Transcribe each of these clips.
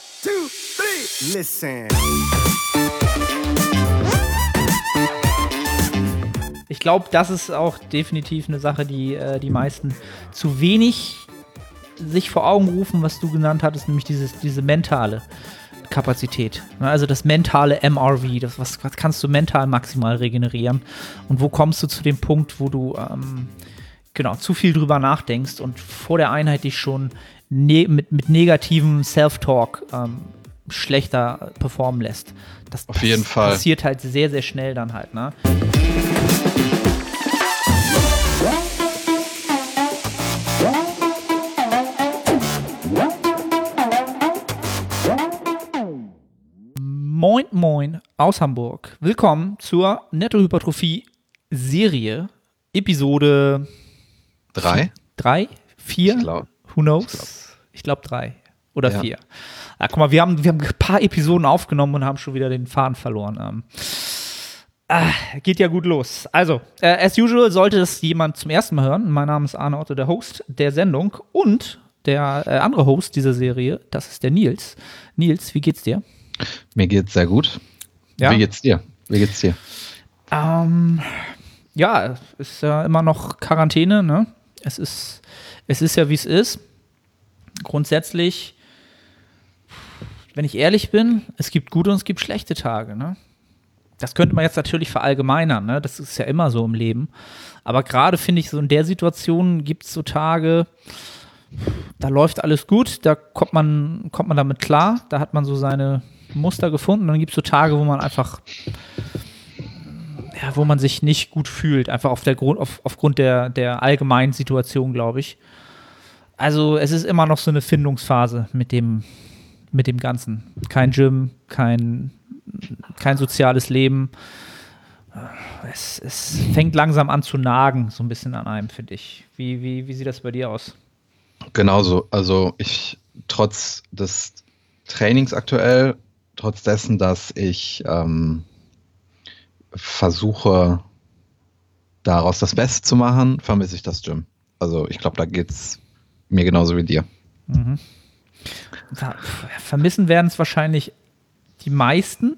One, two, three. Listen. Ich glaube, das ist auch definitiv eine Sache, die äh, die meisten zu wenig sich vor Augen rufen, was du genannt hattest, nämlich dieses, diese mentale Kapazität. Ne, Also das mentale MRV, das, was, was kannst du mental maximal regenerieren? Und wo kommst du zu dem Punkt, wo du ähm, genau zu viel drüber nachdenkst und vor der Einheit dich schon ne mit, mit negativem Self-Talk ähm, schlechter performen lässt? Das, Auf jeden Fall. passiert halt sehr, sehr schnell dann halt. Ne? Moin, moin aus Hamburg. Willkommen zur Nettohypertrophie-Serie, Episode Drei? 3, 4, Ich glaub. who knows? Ich glaube drei oder Ja. vier. Ah, guck mal, wir haben, wir haben ein paar Episoden aufgenommen und haben schon wieder den Faden verloren. Ähm, ah, geht ja gut los. Also, äh, as usual sollte das jemand zum ersten Mal hören. Mein Name ist Arne Otto, der Host der Sendung und der äh, andere Host dieser Serie, das ist der Nils. Nils, wie geht's dir? Mir geht's sehr gut. Ja? Wie geht's dir? Wie geht's dir? Ähm, ja, ist ja immer noch Quarantäne, ne? Es ist, es ist ja, wie es ist. Grundsätzlich, wenn ich ehrlich bin, es gibt gute und es gibt schlechte Tage, ne? Das könnte man jetzt natürlich verallgemeinern, ne? Das ist ja immer so im Leben. Aber gerade finde ich, so in der Situation gibt es so Tage, da läuft alles gut, da kommt man, kommt man damit klar, da hat man so seine Muster gefunden. Dann gibt es so Tage, wo man einfach ja, wo man sich nicht gut fühlt, einfach auf der Grund, auf, aufgrund der, der allgemeinen Situation, glaube ich. Also es ist immer noch so eine Findungsphase mit dem, mit dem Ganzen. Kein Gym, kein, kein soziales Leben. Es, es fängt langsam an zu nagen, so ein bisschen an einem, finde ich. Wie, wie, wie sieht das bei dir aus? Genauso. Also ich, trotz des Trainings aktuell, trotz dessen, dass ich ähm, versuche, daraus das Beste zu machen, vermisse ich das Gym. Also ich glaube, da geht's mir genauso wie dir. Mhm. Ver vermissen werden es wahrscheinlich die meisten.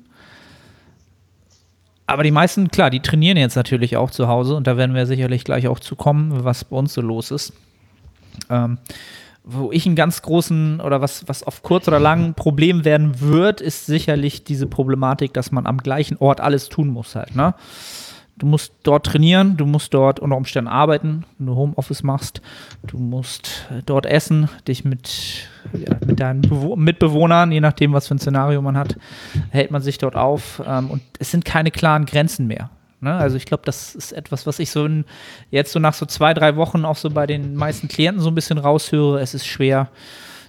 Aber die meisten, klar, die trainieren jetzt natürlich auch zu Hause und da werden wir sicherlich gleich auch zu kommen, was bei uns so los ist. Ähm, wo ich einen ganz großen oder was, was auf kurz oder lang ein Problem werden wird, ist sicherlich diese Problematik, dass man am gleichen Ort alles tun muss halt. Ne? Du musst dort trainieren, du musst dort unter Umständen arbeiten, wenn du Homeoffice machst, du musst äh, dort essen, dich mit, ja, mit deinen Bewo Mitbewohnern, je nachdem, was für ein Szenario man hat, hält man sich dort auf ähm, und es sind keine klaren Grenzen mehr. Ne? Also ich glaube, das ist etwas, was ich so in, jetzt so nach so zwei, drei Wochen auch so bei den meisten Klienten so ein bisschen raushöre. Es ist schwer,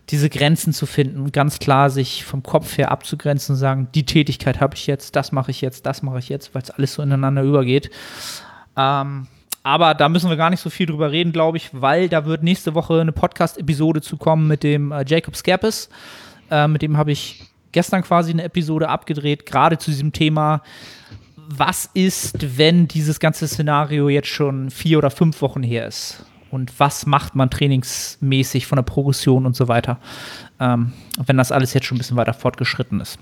diese Grenzen zu finden, ganz klar sich vom Kopf her abzugrenzen und sagen, die Tätigkeit habe ich jetzt, das mache ich jetzt, das mache ich jetzt, weil es alles so ineinander übergeht. Ähm, aber da müssen wir gar nicht so viel drüber reden, glaube ich, weil da wird nächste Woche eine Podcast-Episode zu kommen mit dem äh, Jacob Skerpes. Äh, mit dem habe ich gestern quasi eine Episode abgedreht, gerade zu diesem Thema, was ist, wenn dieses ganze Szenario jetzt schon vier oder fünf Wochen her ist? Und was macht man trainingsmäßig von der Progression und so weiter, ähm, wenn das alles jetzt schon ein bisschen weiter fortgeschritten ist?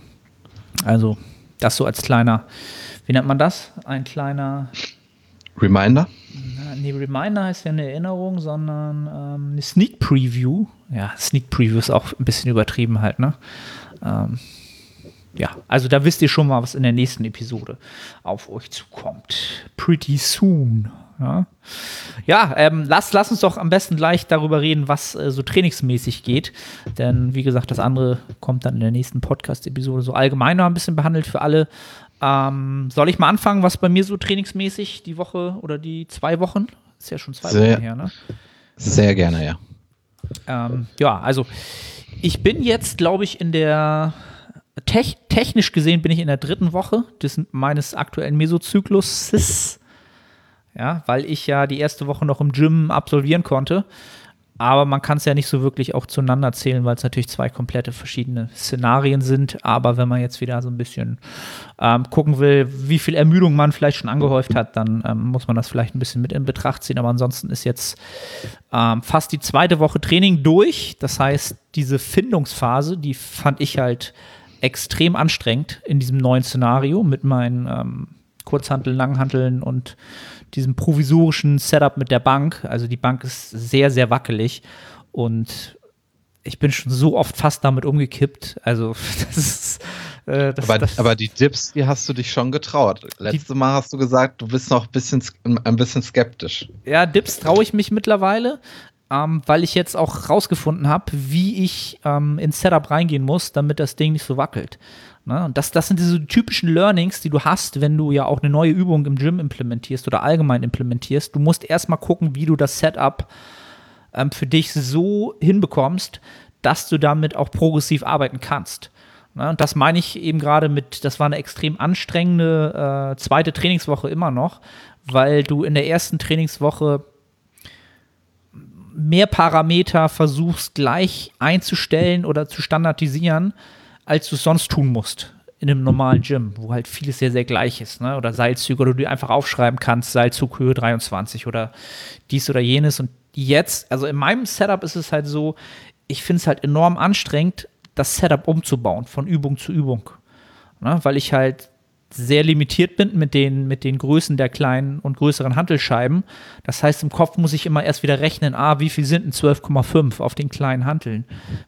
Also, das so als kleiner, wie nennt man das? Ein kleiner, Reminder? nee, Reminder heißt ja eine Erinnerung, sondern ähm, eine Sneak Preview. Ja, Sneak Preview ist auch ein bisschen übertrieben halt, ne? Ähm, ja, also da wisst ihr schon mal, was in der nächsten Episode auf euch zukommt. Pretty soon. Ja, ja ähm, lass, lass uns doch am besten gleich darüber reden, was äh, so trainingsmäßig geht. Denn wie gesagt, das andere kommt dann in der nächsten Podcast-Episode so allgemein noch ein bisschen behandelt für alle. Ähm, soll ich mal anfangen, was bei mir so trainingsmäßig die Woche oder die zwei Wochen? Ist ja schon zwei Sehr- Wochen her, ne? Sehr gerne, ja. Ähm, ja, also ich bin jetzt, glaube ich, in der tech technisch gesehen bin ich in der dritten Woche des, meines aktuellen Mesozykluses. Ja, weil ich ja die erste Woche noch im Gym absolvieren konnte. aber man kann es ja nicht so wirklich auch zueinander zählen, weil es natürlich zwei komplette verschiedene Szenarien sind. Aber wenn man jetzt wieder so ein bisschen ähm, gucken will, wie viel Ermüdung man vielleicht schon angehäuft hat, dann ähm, muss man das vielleicht ein bisschen mit in Betracht ziehen. Aber ansonsten ist jetzt ähm, fast die zweite Woche Training durch. Das heißt, diese Findungsphase, die fand ich halt extrem anstrengend in diesem neuen Szenario mit meinen ähm, Kurzhanteln, Langhanteln und diesem provisorischen Setup mit der Bank. Also die Bank ist sehr, sehr wackelig und ich bin schon so oft fast damit umgekippt. Also das ist äh, das, aber, das, aber, die Dips, die hast du dich schon getraut. Letztes Mal hast du gesagt, du bist noch ein bisschen, ein bisschen skeptisch. Ja, Dips traue ich mich mittlerweile, ähm, weil ich jetzt auch rausgefunden habe, wie ich ähm, ins Setup reingehen muss, damit das Ding nicht so wackelt. Ne? Und das, das sind diese typischen Learnings, die du hast, wenn du ja auch eine neue Übung im Gym implementierst oder allgemein implementierst. Du musst erstmal gucken, wie du das Setup ähm, für dich so hinbekommst, dass du damit auch progressiv arbeiten kannst. Ne? Und das meine ich eben gerade mit, das war eine extrem anstrengende äh, zweite Trainingswoche immer noch, weil du in der ersten Trainingswoche mehr Parameter versuchst gleich einzustellen oder zu standardisieren, als du es sonst tun musst in einem normalen Gym, wo halt vieles sehr, sehr gleich ist. Ne? Oder Seilzüge, oder du einfach aufschreiben kannst, Seilzughöhe 23 oder dies oder jenes. Und jetzt, also in meinem Setup ist es halt so, ich finde es halt enorm anstrengend, das Setup umzubauen, von Übung zu Übung. Ne? Weil ich halt sehr limitiert bin mit den, mit den Größen der kleinen und größeren Hantelscheiben. Das heißt, im Kopf muss ich immer erst wieder rechnen, ah, wie viel sind denn 12,5 auf den kleinen Hanteln?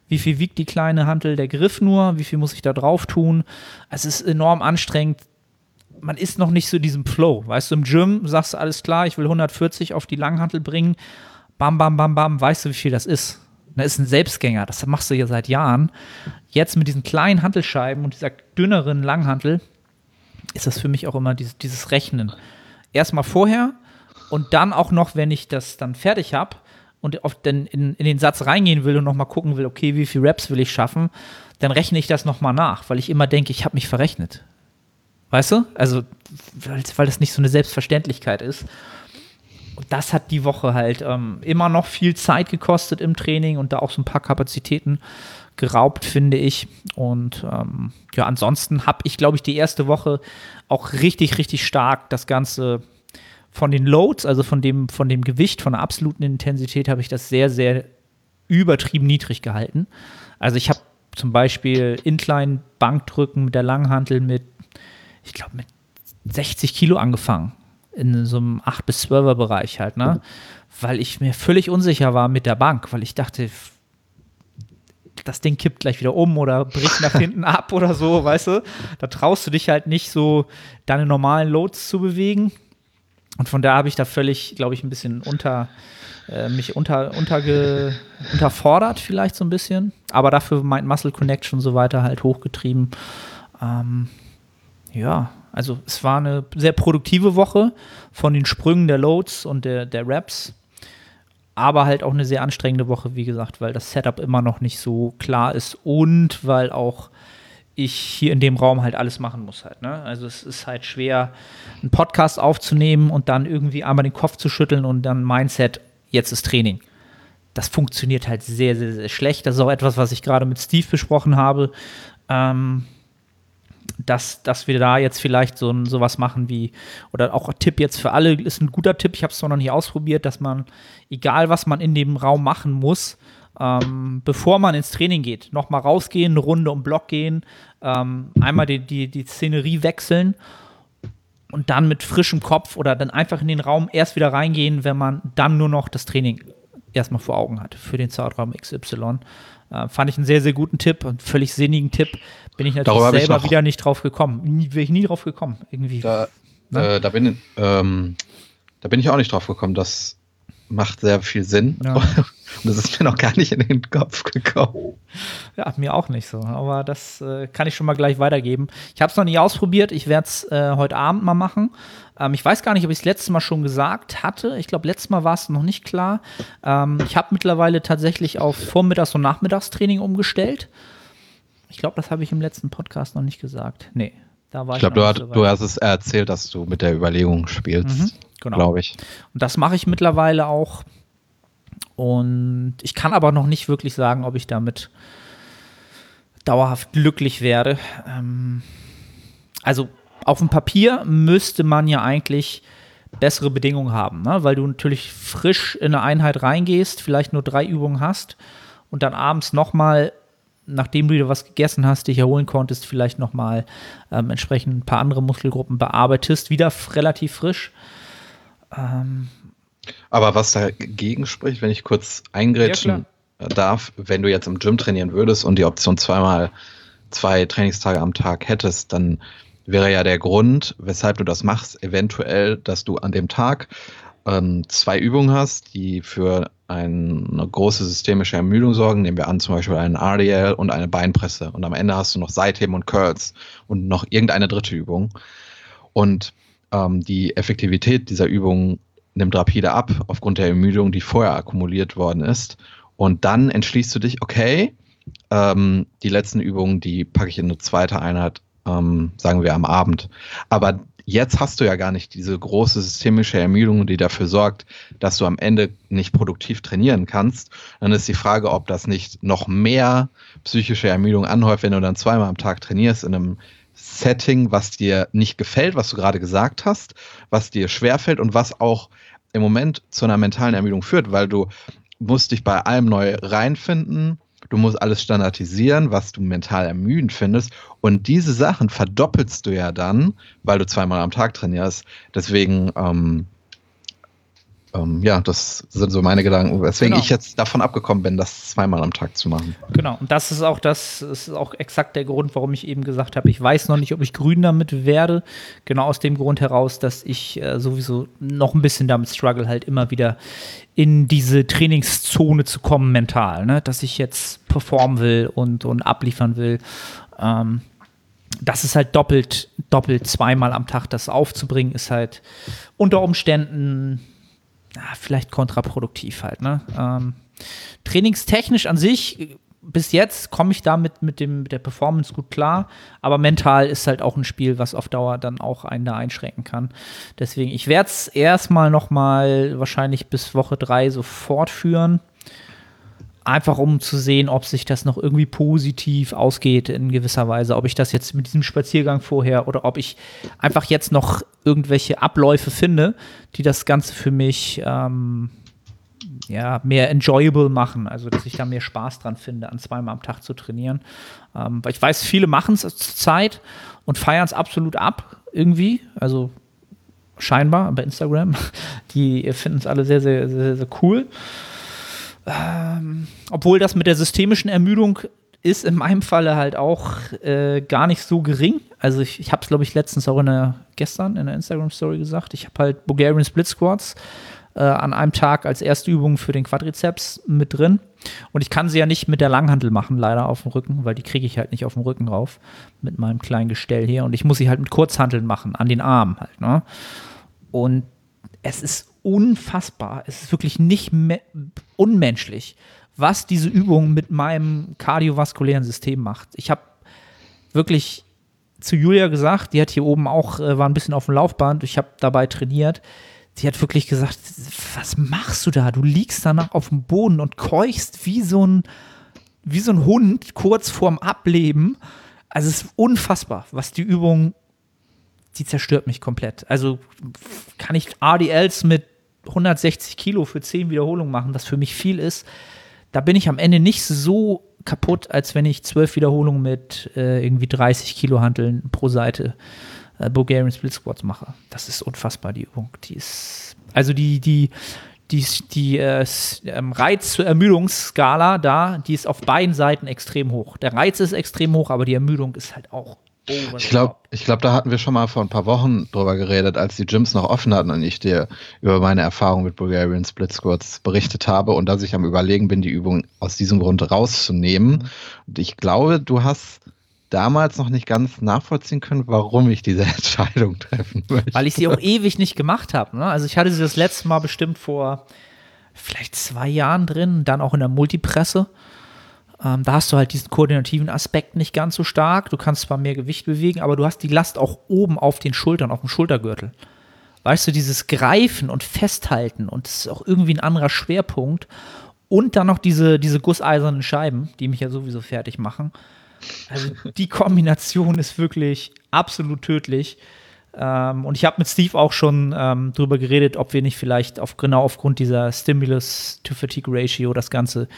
Wie viel wiegt die kleine Hantel der Griff nur? Wie viel muss ich da drauf tun? Es ist enorm anstrengend. Man ist noch nicht so in diesem Flow. Weißt du, im Gym sagst du alles klar, ich will 140 auf die Langhantel bringen. Bam, bam, bam, bam, weißt du, wie viel das ist? Das ist ein Selbstgänger, das machst du ja seit Jahren. Jetzt mit diesen kleinen Hantelscheiben und dieser dünneren Langhantel, ist das für mich auch immer dieses, dieses Rechnen. Erstmal vorher und dann auch noch, wenn ich das dann fertig habe und auf den, in, in den Satz reingehen will und nochmal gucken will, okay, wie viele Raps will ich schaffen, dann rechne ich das nochmal nach, weil ich immer denke, ich habe mich verrechnet. Weißt du? Also, weil, das nicht so eine Selbstverständlichkeit ist. Und das hat die Woche halt ähm, immer noch viel Zeit gekostet im Training und da auch so ein paar Kapazitäten geraubt, finde ich. Und ähm, ja, ansonsten habe ich, glaube ich, die erste Woche auch richtig, richtig stark das Ganze von den Loads, also von dem, von dem Gewicht, von der absoluten Intensität, habe ich das sehr, sehr übertrieben niedrig gehalten. Also ich habe zum Beispiel Incline Bankdrücken mit der Langhantel mit, ich glaube, mit 60 Kilo angefangen. In so einem 8 bis 12er Bereich halt, ne? Weil ich mir völlig unsicher war mit der Bank, weil ich dachte, das Ding kippt gleich wieder um oder bricht nach hinten ab oder so, weißt du? Da traust du dich halt nicht so, deine normalen Loads zu bewegen. Und von da habe ich da völlig, glaube ich, ein bisschen unter, äh, mich unter, unterge, unterfordert, vielleicht so ein bisschen. Aber dafür mein Muscle Connection und so weiter halt hochgetrieben. Ähm, ja, also es war eine sehr produktive Woche von den Sprüngen der Loads und der, der Raps aber halt auch eine sehr anstrengende Woche, wie gesagt, weil das Setup immer noch nicht so klar ist und weil auch ich hier in dem Raum halt alles machen muss halt. Ne? Also es ist halt schwer, einen Podcast aufzunehmen und dann irgendwie einmal den Kopf zu schütteln und dann Mindset, jetzt ist Training. Das funktioniert halt sehr, sehr, sehr schlecht. Das ist auch etwas, was ich gerade mit Steve besprochen habe. Ähm, dass, dass wir da jetzt vielleicht so sowas machen wie, oder auch ein Tipp jetzt für alle, ist ein guter Tipp, ich habe es noch nicht ausprobiert, dass man, egal was man in dem Raum machen muss, ähm, bevor man ins Training geht, nochmal rausgehen, eine Runde um Block gehen, ähm, einmal die, die, die Szenerie wechseln und dann mit frischem Kopf oder dann einfach in den Raum erst wieder reingehen, wenn man dann nur noch das Training erstmal vor Augen hat für den Zeitraum XY. Äh, fand ich einen sehr, sehr guten Tipp und völlig sinnigen Tipp. Bin ich natürlich Darüber selber wieder nicht drauf gekommen. Nie, Wäre ich nie drauf gekommen, irgendwie. Da, ne? äh, da, bin, ähm, da bin ich auch nicht drauf gekommen. Das macht sehr viel Sinn. Ja. Und das ist mir noch gar nicht in den Kopf gekommen. Ja, mir auch nicht so. Aber das äh, kann ich schon mal gleich weitergeben. Ich habe es noch nie ausprobiert. Ich werde es äh, heute Abend mal machen. Ähm, ich weiß gar nicht, ob ich es letztes Mal schon gesagt hatte. Ich glaube, letztes Mal war es noch nicht klar. Ähm, ich habe mittlerweile tatsächlich auf Vormittags- und Nachmittagstraining umgestellt. Ich glaube, das habe ich im letzten Podcast noch nicht gesagt. Nee, da war ich. Ich glaube, du, so du, hast es erzählt, dass du mit der Überlegung spielst. Mhm, genau. Glaube ich. Und das mache ich mittlerweile auch. Und ich kann aber noch nicht wirklich sagen, ob ich damit dauerhaft glücklich werde. Ähm, also auf dem Papier müsste man ja eigentlich bessere Bedingungen haben, ne? weil du natürlich frisch in eine Einheit reingehst, vielleicht nur drei Übungen hast und dann abends nochmal, nachdem du dir was gegessen hast, dich erholen konntest, vielleicht nochmal ähm, entsprechend ein paar andere Muskelgruppen bearbeitest, wieder relativ frisch. Ähm, Aber was dagegen spricht, wenn ich kurz eingrätschen ja, darf, wenn du jetzt im Gym trainieren würdest und die Option zweimal zwei Trainingstage am Tag hättest, dann wäre ja der Grund, weshalb du das machst, eventuell, dass du an dem Tag ähm, zwei Übungen hast, die für eine große systemische Ermüdung sorgen. Nehmen wir an, zum Beispiel einen RDL und eine Beinpresse. Und am Ende hast du noch Seitheben und Curls und noch irgendeine dritte Übung. Und ähm, die Effektivität dieser Übung nimmt rapide ab aufgrund der Ermüdung, die vorher akkumuliert worden ist. Und dann entschließt du dich, okay, ähm, die letzten Übungen, die packe ich in eine zweite Einheit ähm, sagen wir am Abend. Aber jetzt hast du ja gar nicht diese große systemische Ermüdung, die dafür sorgt, dass du am Ende nicht produktiv trainieren kannst. Dann ist die Frage, ob das nicht noch mehr psychische Ermüdung anhäuft, wenn du dann zweimal am Tag trainierst in einem Setting, was dir nicht gefällt, was du gerade gesagt hast, was dir schwerfällt und was auch im Moment zu einer mentalen Ermüdung führt, weil du musst dich bei allem neu reinfinden, du musst alles standardisieren, was du mental ermüdend findest. Und diese Sachen verdoppelst du ja dann, weil du zweimal am Tag trainierst. Deswegen ähm, ähm, ja, das sind so meine Gedanken, weswegen genau. ich jetzt davon abgekommen bin, das zweimal am Tag zu machen. Genau, und das ist auch das, ist auch exakt der Grund, warum ich eben gesagt habe, ich weiß noch nicht, ob ich grün damit werde. Genau aus dem Grund heraus, dass ich äh, sowieso noch ein bisschen damit struggle, halt immer wieder in diese Trainingszone zu kommen mental, ne? dass ich jetzt performen will und, und abliefern will. Ähm, das ist halt doppelt, doppelt zweimal am Tag das aufzubringen, ist halt unter Umständen ah, vielleicht kontraproduktiv halt. Ne? Ähm, trainingstechnisch an sich, bis jetzt komme ich damit mit, dem, mit der Performance gut klar, aber mental ist halt auch ein Spiel, was auf Dauer dann auch einen da einschränken kann. Deswegen, ich werde es erstmal noch mal wahrscheinlich bis Woche drei so fortführen einfach um zu sehen, ob sich das noch irgendwie positiv ausgeht in gewisser Weise, ob ich das jetzt mit diesem Spaziergang vorher oder ob ich einfach jetzt noch irgendwelche Abläufe finde, die das Ganze für mich ähm, ja, mehr enjoyable machen, also dass ich da mehr Spaß dran finde, an zweimal am Tag zu trainieren. Ähm, weil ich weiß, viele machen es zur Zeit und feiern es absolut ab irgendwie, also scheinbar bei Instagram. Die finden es alle sehr, sehr, sehr, sehr cool. Ähm, obwohl das mit der systemischen Ermüdung ist in meinem Falle halt auch äh, gar nicht so gering. Also ich, ich habe es, glaube ich, letztens auch in der, gestern in der Instagram-Story gesagt. Ich habe halt Bulgarian Split Squats äh, an einem Tag als erste Übung für den Quadrizeps mit drin. Und ich kann sie ja nicht mit der Langhantel machen, leider auf dem Rücken, weil die kriege ich halt nicht auf dem Rücken rauf mit meinem kleinen Gestell hier. Und ich muss sie halt mit Kurzhanteln machen, an den Armen halt. Ne? Und es ist unfassbar. Es ist wirklich nicht unmenschlich, was diese Übung mit meinem kardiovaskulären System macht. Ich habe wirklich zu Julia gesagt, die hat hier oben auch, äh, war ein bisschen auf dem Laufband, ich habe dabei trainiert. Sie hat wirklich gesagt, was machst du da? Du liegst danach auf dem Boden und keuchst wie so ein, wie so ein Hund kurz vorm Ableben. Also es ist unfassbar, was die Übung die zerstört mich komplett. Also kann ich RDLs mit 160 Kilo für 10 Wiederholungen machen, was für mich viel ist. Da bin ich am Ende nicht so kaputt, als wenn ich 12 Wiederholungen mit äh, irgendwie 30 Kilo Hanteln pro Seite äh, Bulgarian Split Squats mache. Das ist unfassbar, die Übung. Die ist, also die, die, die, die äh, ähm, Reiz zur Ermüdungsskala da, die ist auf beiden Seiten extrem hoch. Der Reiz ist extrem hoch, aber die Ermüdung ist halt auch Oh, ich glaube, ich glaub, da hatten wir schon mal vor ein paar Wochen drüber geredet, als die Gyms noch offen hatten und ich dir über meine Erfahrung mit Bulgarian Split Squats berichtet habe und dass ich am Überlegen bin, die Übung aus diesem Grund rauszunehmen. Mhm. Und ich glaube, du hast damals noch nicht ganz nachvollziehen können, warum ich diese Entscheidung treffen möchte. Weil ich sie auch ewig nicht gemacht habe. Ne? Also ich hatte sie das letzte Mal bestimmt vor vielleicht zwei Jahren drin, dann auch in der Multipresse. Ähm, da hast du halt diesen koordinativen Aspekt nicht ganz so stark. Du kannst zwar mehr Gewicht bewegen, aber du hast die Last auch oben auf den Schultern, auf dem Schultergürtel. Weißt du, dieses Greifen und Festhalten und das ist auch irgendwie ein anderer Schwerpunkt. und dann noch diese, diese gusseisernen Scheiben, die mich ja sowieso fertig machen. Also die Kombination ist wirklich absolut tödlich. Ähm, und ich habe mit Steve auch schon ähm, drüber geredet, ob wir nicht vielleicht auf, genau aufgrund dieser Stimulus-to-Fatigue-Ratio das Ganze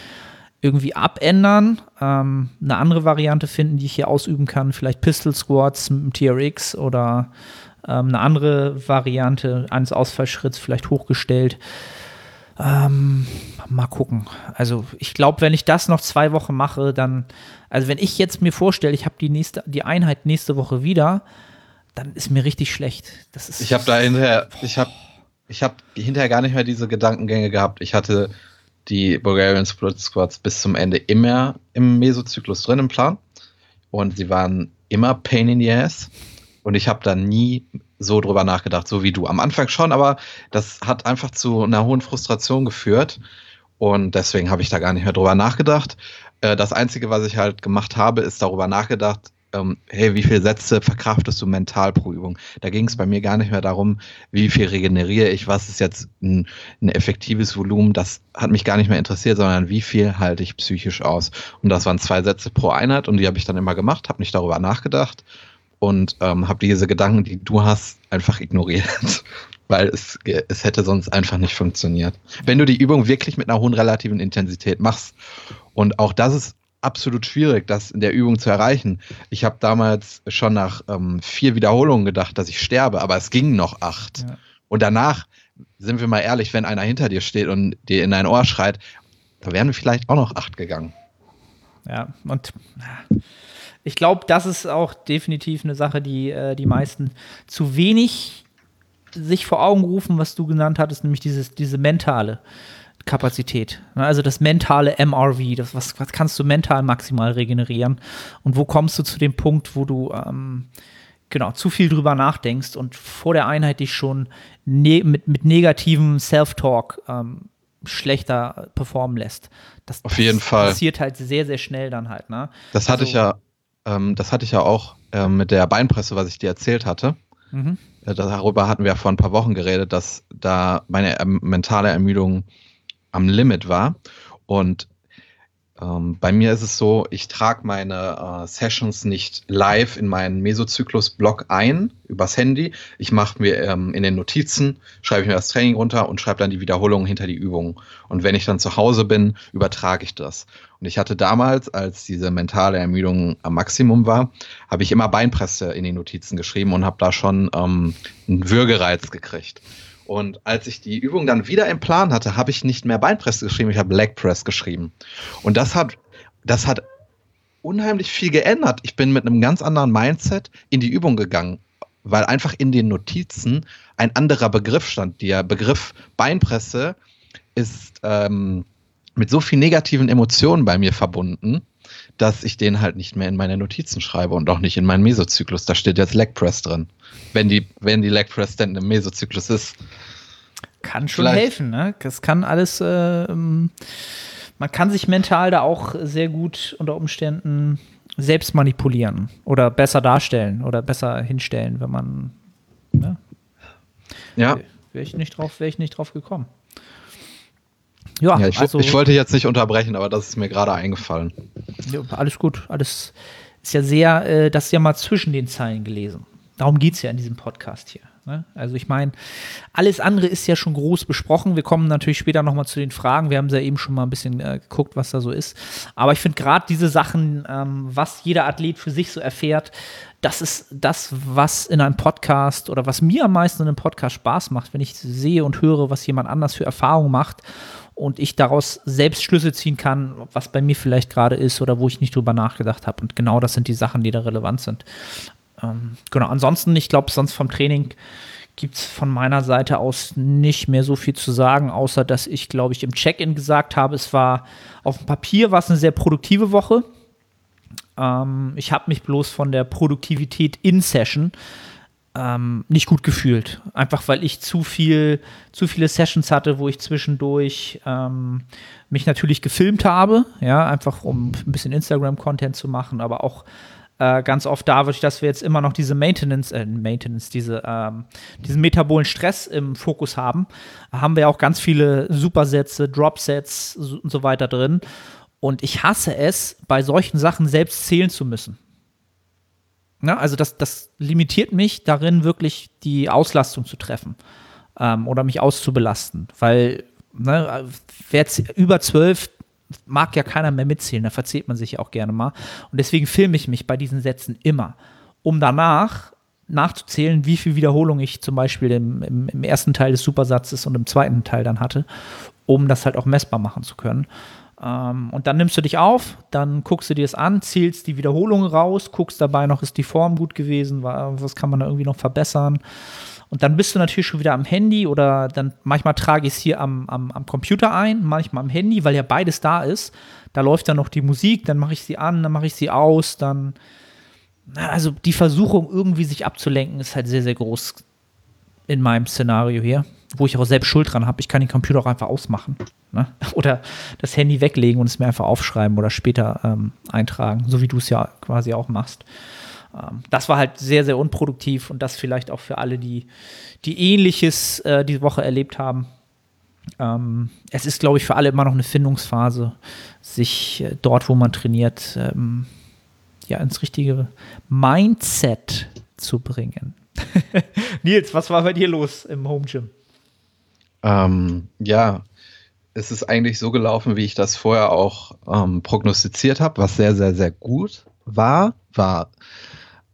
irgendwie abändern, ähm, eine andere Variante finden, die ich hier ausüben kann, vielleicht Pistol Squats mit TRX oder ähm, eine andere Variante eines Ausfallschritts vielleicht hochgestellt. Ähm, mal gucken. Also ich glaube, wenn ich das noch zwei Wochen mache, dann, also wenn ich jetzt mir vorstelle, ich habe die nächste, die Einheit nächste Woche wieder, dann ist mir richtig schlecht. Das ist ich habe da hinterher, ich habe, ich habe hinterher gar nicht mehr diese Gedankengänge gehabt. Ich hatte die Bulgarian Split Squads bis zum Ende immer im Mesozyklus drin im Plan und sie waren immer Pain in the Ass. Und ich habe da nie so drüber nachgedacht, so wie du. Am Anfang schon, aber das hat einfach zu einer hohen Frustration geführt. Und deswegen habe ich da gar nicht mehr drüber nachgedacht. Äh, das Einzige, was ich halt gemacht habe, ist darüber nachgedacht, ähm, hey, wie viele Sätze verkraftest du mental pro Übung? Da ging es bei mir gar nicht mehr darum, wie viel regeneriere ich, was ist jetzt ein, ein, effektives Volumen, das hat mich gar nicht mehr interessiert, sondern wie viel halte ich psychisch aus. Und das waren zwei Sätze pro Einheit und die habe ich dann immer gemacht, habe nicht darüber nachgedacht und ähm, habe diese Gedanken, die du hast, einfach ignoriert, weil es, es hätte sonst einfach nicht funktioniert. Wenn du die Übung wirklich mit einer hohen relativen Intensität machst und auch das ist absolut schwierig, das in der Übung zu erreichen. Ich habe damals schon nach ähm, vier Wiederholungen gedacht, dass ich sterbe, aber es ging noch acht. Ja. Und danach, sind wir mal ehrlich, wenn einer hinter dir steht und dir in dein Ohr schreit, da wären wir vielleicht auch noch acht gegangen. Ja, und ich glaube, das ist auch definitiv eine Sache, die äh, die meisten zu wenig sich vor Augen rufen, was du genannt hattest, nämlich dieses, diese mentale Kapazität. Ne, also das mentale MRV, das, was, was kannst du mental maximal regenerieren? Und wo kommst du zu dem Punkt, wo du ähm, genau zu viel drüber nachdenkst und vor der Einheit dich schon ne mit, mit negativem Self-Talk ähm, schlechter performen lässt. Das, Auf jeden das Fall. passiert halt sehr, sehr schnell dann halt. Ne? Das hatte also, ich ja ähm, das hatte ich ja auch ähm, mit der Beinpresse, was ich dir erzählt hatte. Mhm. Äh, darüber hatten wir vor ein paar Wochen geredet, dass da meine ähm, mentale Ermüdung am Limit war. Und ähm, bei mir ist es so, ich trage meine äh, Sessions nicht live in meinen Mesozyklus-Blog ein, übers Handy. Ich mache mir ähm, in den Notizen, schreibe ich mir das Training runter und schreibe dann die Wiederholungen hinter die Übungen. Und wenn ich dann zu Hause bin, übertrage ich das. Und ich hatte damals, als diese mentale Ermüdung am Maximum war, habe ich immer Beinpresse in die Notizen geschrieben und habe da schon ähm, einen Würgereiz gekriegt. Und als ich die Übung dann wieder im Plan hatte, habe ich nicht mehr Beinpress geschrieben, ich habe Leg Press geschrieben. Und das hat, das hat unheimlich viel geändert. Ich bin mit einem ganz anderen Mindset in die Übung gegangen, weil einfach in den Notizen ein anderer Begriff stand. Der Begriff Beinpresse ist ähm, mit so vielen negativen Emotionen bei mir verbunden, dass ich den halt nicht mehr in meine Notizen schreibe und auch nicht in meinen Mesozyklus. Da steht jetzt Leg Press drin. Wenn die, wenn die Leg Press denn im Mesozyklus ist. Kann schon Vielleicht. helfen, ne? Das kann alles, äh, man kann sich mental da auch sehr gut unter Umständen selbst manipulieren oder besser darstellen oder besser hinstellen, wenn man, ne? Ja. Wäre ich nicht drauf, wäre ich nicht drauf gekommen. Ja, ja ich, also, ich, wollte jetzt nicht unterbrechen, aber das ist mir gerade eingefallen. Ja, alles gut. Alles ist ja sehr, äh, das ist ja mal zwischen den Zeilen gelesen. Darum geht es ja in diesem Podcast hier. Ne? Also ich meine, alles andere ist ja schon groß besprochen. Wir kommen natürlich später nochmal zu den Fragen. Wir haben ja eben schon mal ein bisschen äh, geguckt, was da so ist. Aber ich finde gerade diese Sachen, ähm, was jeder Athlet für sich so erfährt, das ist das, was in einem Podcast oder was mir am meisten in einem Podcast Spaß macht, wenn ich sehe und höre, was jemand anders für Erfahrungen macht und ich daraus selbst Schlüsse ziehen kann, was bei mir vielleicht gerade ist oder wo ich nicht drüber nachgedacht habe. Und genau das sind die Sachen, die da relevant sind. Ähm, genau, ansonsten, ich glaube, sonst vom Training gibt es von meiner Seite aus nicht mehr so viel zu sagen, außer dass ich, glaube ich, im Check-in gesagt habe, es war auf dem Papier war es eine sehr produktive Woche. Ähm, ich habe mich bloß von der Produktivität in Session ähm, nicht gut gefühlt. Einfach weil ich zu viel, zu viele Sessions hatte, wo ich zwischendurch ähm, mich natürlich gefilmt habe, ja, einfach um ein bisschen Instagram-Content zu machen, aber auch äh, ganz oft dadurch, dass wir jetzt immer noch diese Maintenance, äh, Maintenance, diese, ähm, diesen metabolen Stress im Fokus haben, haben wir auch ganz viele Supersätze, Dropsets und so weiter drin. Und ich hasse es, bei solchen Sachen selbst zählen zu müssen. Ja, also das, das limitiert mich darin, wirklich die Auslastung zu treffen ähm, oder mich auszubelasten. Weil ne, wer über zwölf mag ja keiner mehr mitzählen, da verzählt man sich ja auch gerne mal. Und deswegen filme ich mich bei diesen Sätzen immer, um danach nachzuzählen, wie viel Wiederholung ich zum Beispiel im, im, im, ersten Teil des Supersatzes und im zweiten Teil dann hatte, um das halt auch messbar machen zu können. Ähm, und dann nimmst du dich auf, dann guckst du dir das an, zählst die Wiederholung raus, guckst dabei noch, ist die Form gut gewesen, was kann man da irgendwie noch verbessern. Und dann bist du natürlich schon wieder am Handy oder dann manchmal trage ich es hier am, am, am Computer ein, manchmal am Handy, weil ja beides da ist. Da läuft dann noch die Musik, dann mache ich sie an, dann mache ich sie aus, dann. Also die Versuchung, irgendwie sich abzulenken, ist halt sehr, sehr groß in meinem Szenario hier, wo ich auch selbst Schuld dran habe. Ich kann den Computer auch einfach ausmachen. Ne? Oder das Handy weglegen und es mir einfach aufschreiben oder später ähm, eintragen, so wie du es ja quasi auch machst. Ähm, das war halt sehr, sehr unproduktiv und das vielleicht auch für alle, die, die Ähnliches äh, diese Woche erlebt haben. Ähm, es ist, glaube ich, für alle immer noch eine Findungsphase, sich äh, dort, wo man trainiert, ähm, ja, ins richtige Mindset zu bringen. Nils, was war bei dir los im Home Gym? Ähm, ja, es ist eigentlich so gelaufen, wie ich das vorher auch ähm, prognostiziert habe, was sehr, sehr, sehr gut war, war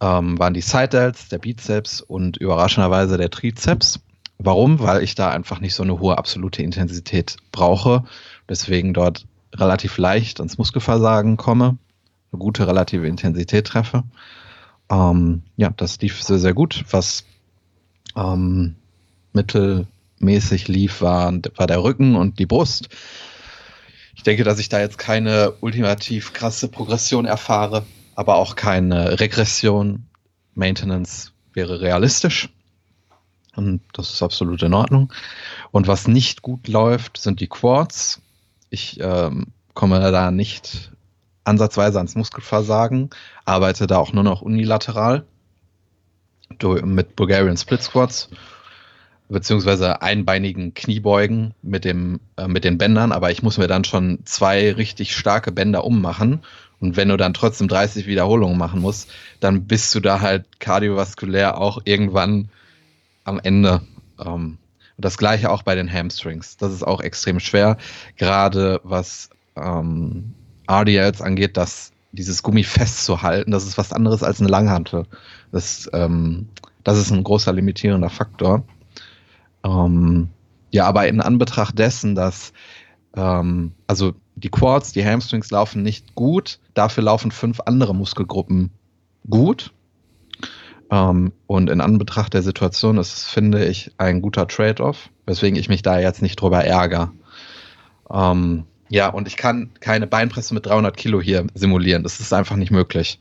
ähm, waren die Side Delts, der Bizeps und überraschenderweise der Trizeps. Warum? Weil ich da einfach nicht so eine hohe absolute Intensität brauche. Deswegen dort relativ leicht ans Muskelversagen komme, eine gute relative Intensität treffe. Ähm, ja, das lief sehr, sehr gut. Was ähm, mittelmäßig lief, war, war der Rücken und die Brust. Ich denke, dass ich da jetzt keine ultimativ krasse Progression erfahre aber auch keine Regression. Maintenance wäre realistisch. Und das ist absolut in Ordnung. Und was nicht gut läuft, sind die Quads. Ich ähm, komme da nicht ansatzweise ans Muskelversagen, arbeite da auch nur noch unilateral mit Bulgarian Split Squats beziehungsweise einbeinigen Kniebeugen mit dem äh, mit den Bändern, aber ich muss mir dann schon zwei richtig starke Bänder ummachen und wenn du dann trotzdem 30 Wiederholungen machen musst, dann bist du da halt kardiovaskulär auch irgendwann am Ende. Ähm, und das gleiche auch bei den Hamstrings. Das ist auch extrem schwer, gerade was ähm, RDLs angeht, dass dieses Gummi festzuhalten, das ist was anderes als eine Langhantel. Das, ähm, das ist ein großer limitierender Faktor. Ähm, ja, aber in Anbetracht dessen, dass ähm, also die Quads, die Hamstrings laufen nicht gut, dafür laufen fünf andere Muskelgruppen gut. Ähm, und in Anbetracht der Situation ist es, finde ich, ein guter Trade-off, weswegen ich mich da jetzt nicht drüber ärgere. Ähm, ja, und ich kann keine Beinpresse mit 300 Kilo hier simulieren. Das ist einfach nicht möglich.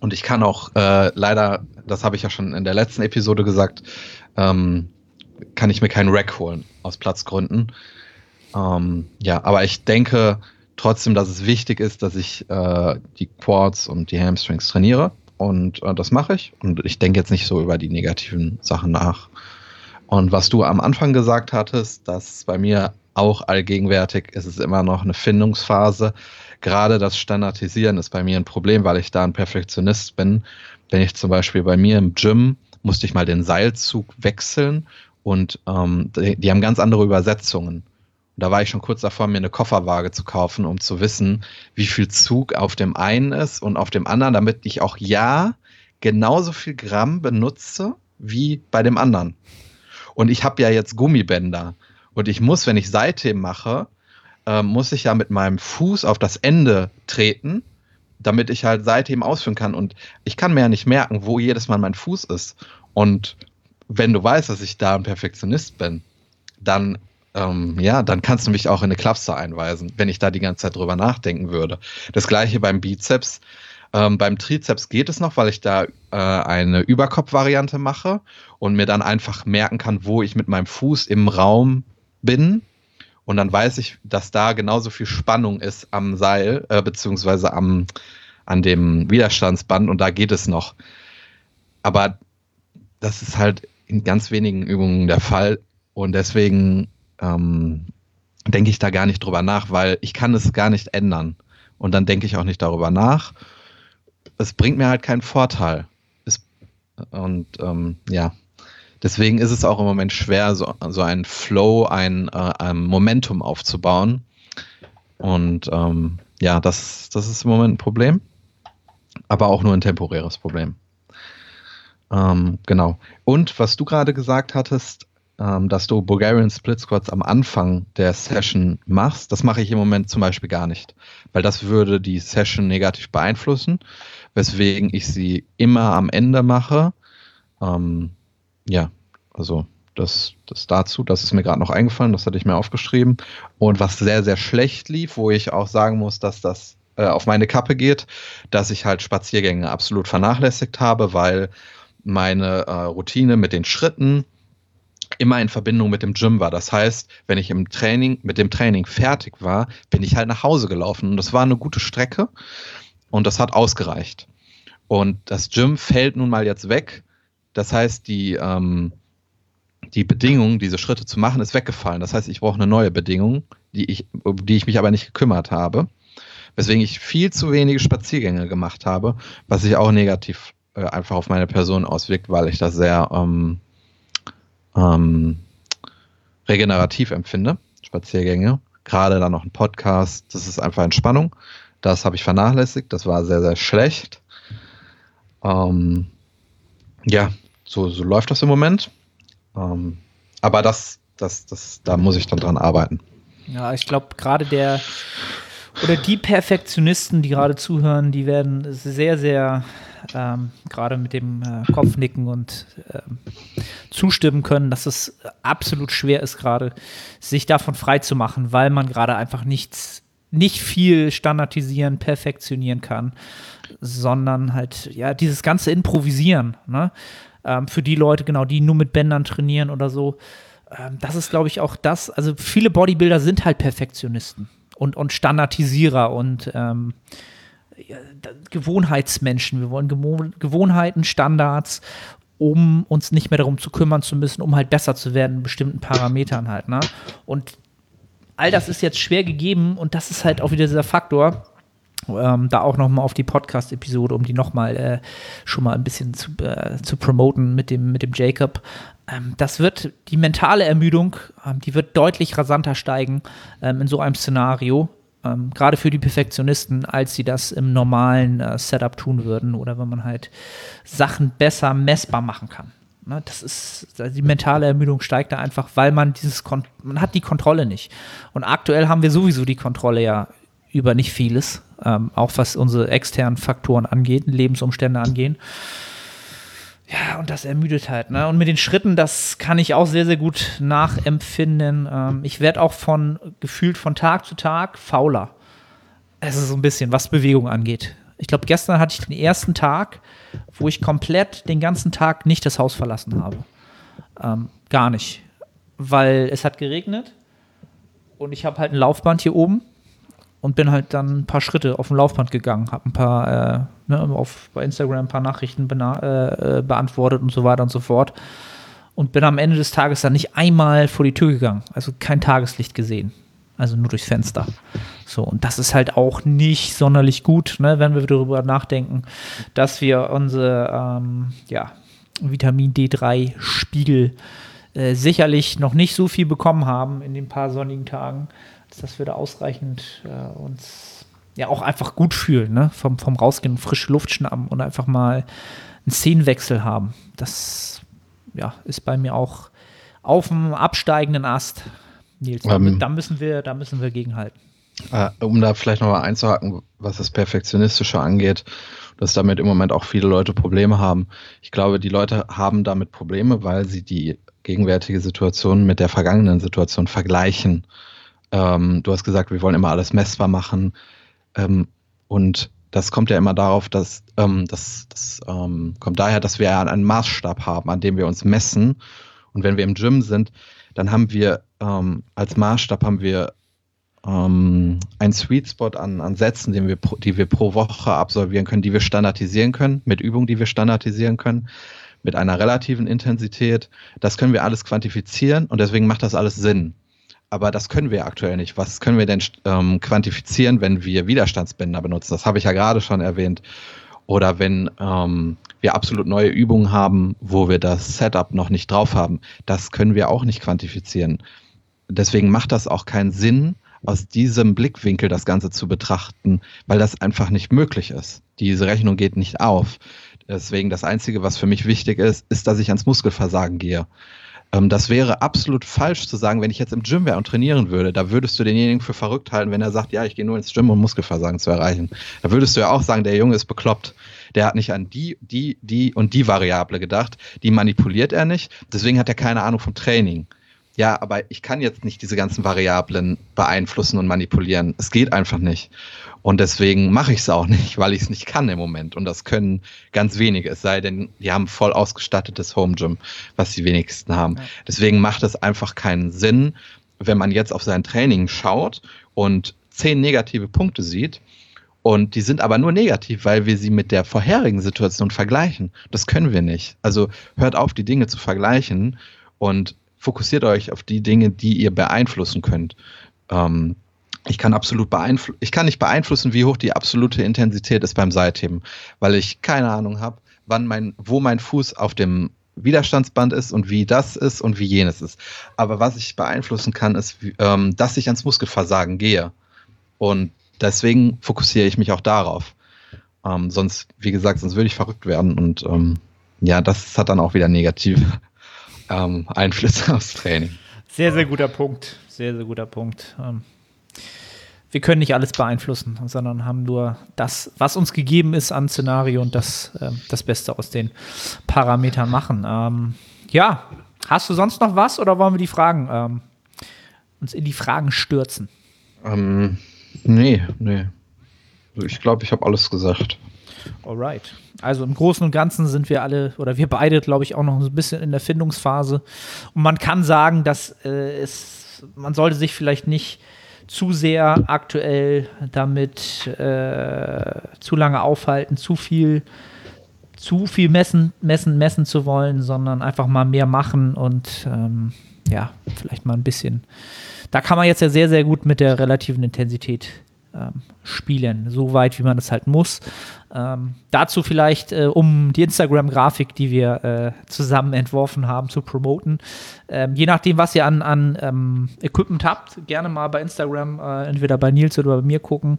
Und ich kann auch äh, leider, das habe ich ja schon in der letzten Episode gesagt, ähm, kann ich mir keinen Rack holen aus Platzgründen. Ähm, ja, aber ich denke trotzdem, dass es wichtig ist, dass ich äh, die Quads und die Hamstrings trainiere. Und äh, das mache ich. Und ich denke jetzt nicht so über die negativen Sachen nach. Und was du am Anfang gesagt hattest, dass bei mir auch allgegenwärtig ist es immer noch eine Findungsphase. Gerade das Standardisieren ist bei mir ein Problem, weil ich da ein Perfektionist bin. Wenn ich zum Beispiel bei mir im Gym musste ich mal den Seilzug wechseln und ähm, die, die haben ganz andere Übersetzungen. Und da war ich schon kurz davor, mir eine Kofferwaage zu kaufen, um zu wissen, wie viel Zug auf dem einen ist und auf dem anderen, damit ich auch ja genauso viel Gramm benutze wie bei dem anderen. Und ich habe ja jetzt Gummibänder. Und ich muss, wenn ich Seitheben mache, äh, muss ich ja mit meinem Fuß auf das Ende treten, damit ich halt Seitheben ausführen kann. Und ich kann mir ja nicht merken, wo jedes Mal mein Fuß ist. Und wenn du weißt, dass ich da ein Perfektionist bin, dann ähm, ja, dann kannst du mich auch in eine Klapse einweisen, wenn ich da die ganze Zeit drüber nachdenken würde. Das gleiche beim Bizeps. Ähm, beim Trizeps geht es noch, weil ich da äh, eine Überkopfvariante mache und mir dann einfach merken kann, wo ich mit meinem Fuß im Raum bin. Und dann weiß ich, dass da genauso viel Spannung ist am Seil, äh, beziehungsweise am, an dem Widerstandsband und da geht es noch. Aber das ist halt in ganz wenigen Übungen der Fall und deswegen ähm, denke ich da gar nicht drüber nach, weil ich kann es gar nicht ändern. Und dann denke ich auch nicht darüber nach. Es bringt mir halt keinen Vorteil. Es, und ähm, ja, deswegen ist es auch im Moment schwer, so, so einen Flow, ein, äh, ein Momentum aufzubauen. Und ähm, ja, das, das ist im Moment ein Problem, aber auch nur ein temporäres Problem. Ähm, genau. Und was du gerade gesagt hattest, ähm, dass du Bulgarian Split Squats am Anfang der Session machst. Das mache ich im Moment zum Beispiel gar nicht, weil das würde die Session negativ beeinflussen, weswegen ich sie immer am Ende mache. Ähm, ja, also das, das dazu, das ist mir gerade noch eingefallen, das hatte ich mir aufgeschrieben. Und was sehr, sehr schlecht lief, wo ich auch sagen muss, dass das äh, auf meine Kappe geht, dass ich halt Spaziergänge absolut vernachlässigt habe, weil meine äh, Routine mit den Schritten immer in Verbindung mit dem Gym war. Das heißt, wenn ich im Training, mit dem Training fertig war, bin ich halt nach Hause gelaufen. Und das war eine gute Strecke und das hat ausgereicht. Und das Gym fällt nun mal jetzt weg. Das heißt, die, ähm, die Bedingung, diese Schritte zu machen, ist weggefallen. Das heißt, ich brauche eine neue Bedingung, die ich, um die ich mich aber nicht gekümmert habe. Weswegen ich viel zu wenige Spaziergänge gemacht habe, was sich auch negativ äh, einfach auf meine Person auswirkt, weil ich das sehr ähm, ähm, regenerativ empfinde, Spaziergänge. Gerade dann noch ein Podcast, das ist einfach Entspannung. Das habe ich vernachlässigt, das war sehr, sehr schlecht. Ähm, ja, so, so läuft das im Moment. Ähm, aber das, das, das, da muss ich dann dran arbeiten. Ja, ich glaube, gerade der oder die Perfektionisten, die gerade zuhören, die werden sehr, sehr ähm, gerade mit dem äh, Kopfnicken und ähm, zustimmen können, dass es absolut schwer ist, gerade sich davon frei zu machen, weil man gerade einfach nichts, nicht viel standardisieren, perfektionieren kann, sondern halt, ja, dieses ganze Improvisieren, ne? Ähm, für die Leute, genau, die nur mit Bändern trainieren oder so. Ähm, das ist, glaube ich, auch das. Also viele Bodybuilder sind halt Perfektionisten und, und Standardisierer und ähm, Gewohnheitsmenschen. Wir wollen Gewohnheiten, Standards, um uns nicht mehr darum zu kümmern zu müssen, um halt besser zu werden in bestimmten Parametern halt. Ne? Und all das ist jetzt schwer gegeben und das ist halt auch wieder dieser Faktor. Ähm, da auch nochmal auf die Podcast-Episode, um die nochmal äh, schon mal ein bisschen zu, äh, zu promoten mit dem, mit dem Jacob. Ähm, das wird die mentale Ermüdung, ähm, die wird deutlich rasanter steigen ähm, in so einem Szenario ähm, gerade für die Perfektionisten, als sie das im normalen äh, Setup tun würden oder wenn man halt Sachen besser messbar machen kann. Ne, das ist, die mentale Ermüdung steigt da einfach, weil man dieses, Kon man hat die Kontrolle nicht. Und aktuell haben wir sowieso die Kontrolle ja über nicht vieles, ähm, auch was unsere externen Faktoren angeht, Lebensumstände angehen. Ja, und das ermüdet halt. Ne? Und mit den Schritten, das kann ich auch sehr, sehr gut nachempfinden. Ähm, ich werde auch von gefühlt von Tag zu Tag fauler. Es ist so ein bisschen, was Bewegung angeht. Ich glaube, gestern hatte ich den ersten Tag, wo ich komplett den ganzen Tag nicht das Haus verlassen habe. Ähm, gar nicht. Weil es hat geregnet und ich habe halt ein Laufband hier oben und bin halt dann ein paar Schritte auf dem Laufband gegangen, habe ein paar äh, ne, auf, bei Instagram ein paar Nachrichten äh, äh, beantwortet und so weiter und so fort und bin am Ende des Tages dann nicht einmal vor die Tür gegangen, also kein Tageslicht gesehen, also nur durchs Fenster. So und das ist halt auch nicht sonderlich gut, ne, wenn wir darüber nachdenken, dass wir unsere ähm, ja, Vitamin D3 Spiegel äh, sicherlich noch nicht so viel bekommen haben in den paar sonnigen Tagen dass wir da ausreichend äh, uns ja auch einfach gut fühlen, ne? Vom, vom Rausgehen, frische Luft schnappen und einfach mal einen Szenenwechsel haben. Das ja, ist bei mir auch auf dem absteigenden Ast, Nils. Ähm, da, müssen wir, da müssen wir gegenhalten. Äh, um da vielleicht nochmal einzuhaken, was das Perfektionistische angeht, dass damit im Moment auch viele Leute Probleme haben. Ich glaube, die Leute haben damit Probleme, weil sie die gegenwärtige Situation mit der vergangenen Situation vergleichen. Ähm, du hast gesagt, wir wollen immer alles messbar machen. Ähm, und das kommt ja immer darauf, dass ähm, das, das ähm, kommt daher, dass wir einen Maßstab haben, an dem wir uns messen. Und wenn wir im Gym sind, dann haben wir ähm, als Maßstab haben wir ähm, einen Sweet Spot an, an Sätzen, den wir, die wir pro Woche absolvieren können, die wir standardisieren können, mit Übungen, die wir standardisieren können, mit einer relativen Intensität. Das können wir alles quantifizieren und deswegen macht das alles Sinn. Aber das können wir aktuell nicht. Was können wir denn ähm, quantifizieren, wenn wir Widerstandsbänder benutzen? Das habe ich ja gerade schon erwähnt. Oder wenn ähm, wir absolut neue Übungen haben, wo wir das Setup noch nicht drauf haben. Das können wir auch nicht quantifizieren. Deswegen macht das auch keinen Sinn, aus diesem Blickwinkel das Ganze zu betrachten, weil das einfach nicht möglich ist. Diese Rechnung geht nicht auf. Deswegen das Einzige, was für mich wichtig ist, ist, dass ich ans Muskelversagen gehe. Ähm, das wäre absolut falsch zu sagen, wenn ich jetzt im Gym wäre und trainieren würde, da würdest du denjenigen für verrückt halten, wenn er sagt, ja, ich gehe nur ins Gym, um Muskelversagen zu erreichen. Da würdest du ja auch sagen, der Junge ist bekloppt. Der hat nicht an die, die, die und die Variable gedacht. Die manipuliert er nicht. Deswegen hat er keine Ahnung vom Training ja, aber ich kann jetzt nicht diese ganzen Variablen beeinflussen und manipulieren. Es geht einfach nicht. Und deswegen mache ich es auch nicht, weil ich es nicht kann im Moment. Und das können ganz wenige, es sei denn, die haben voll ausgestattetes Home Gym, was die wenigsten haben. Deswegen macht es einfach keinen Sinn, wenn man jetzt auf sein Training schaut und zehn negative Punkte sieht, und die sind aber nur negativ, weil wir sie mit der vorherigen Situation vergleichen. Das können wir nicht. Also hört auf, die Dinge zu vergleichen und fokussiert euch auf die Dinge, die ihr beeinflussen könnt. Ähm, ich kann absolut beeinflussen, ich kann nicht beeinflussen, wie hoch die absolute Intensität ist beim Seitheben, weil ich keine Ahnung habe, wann mein, wo mein Fuß auf dem Widerstandsband ist und wie das ist und wie jenes ist. Aber was ich beeinflussen kann, ist, ähm, dass ich ans Muskelversagen gehe. Und deswegen fokussiere ich mich auch darauf. Ähm, sonst, wie gesagt, sonst würde ich verrückt werden. Und ähm, ja, das hat dann auch wieder negative ähm, Einflüsse aufs Training. Sehr, sehr guter Punkt. Sehr, sehr guter Punkt. Ähm, wir können nicht alles beeinflussen, sondern haben nur das, was uns gegeben ist an Szenario und das, äh, das Beste aus den Parametern machen. Ähm, ja, hast du sonst noch was oder wollen wir die Fragen ähm, uns in die Fragen stürzen? Ähm, nee, nee. Ich glaube, ich habe alles gesagt. Alright. Also im Großen und Ganzen sind wir alle, oder wir beide, glaube ich, auch noch ein bisschen in der Findungsphase. Und man kann sagen, dass äh, es, man sollte sich vielleicht nicht zu sehr aktuell damit äh, zu lange aufhalten, zu viel, zu viel messen, messen, messen zu wollen, sondern einfach mal mehr machen und ähm, ja, vielleicht mal ein bisschen. Da kann man jetzt ja sehr, sehr gut mit der relativen Intensität ähm, spielen, so weit wie man das halt muss. Ähm, dazu vielleicht, äh, um die Instagram-Grafik, die wir äh, zusammen entworfen haben, zu promoten. Ähm, je nachdem, was ihr an, an ähm, Equipment habt, gerne mal bei Instagram, äh, entweder bei Nils oder bei mir gucken.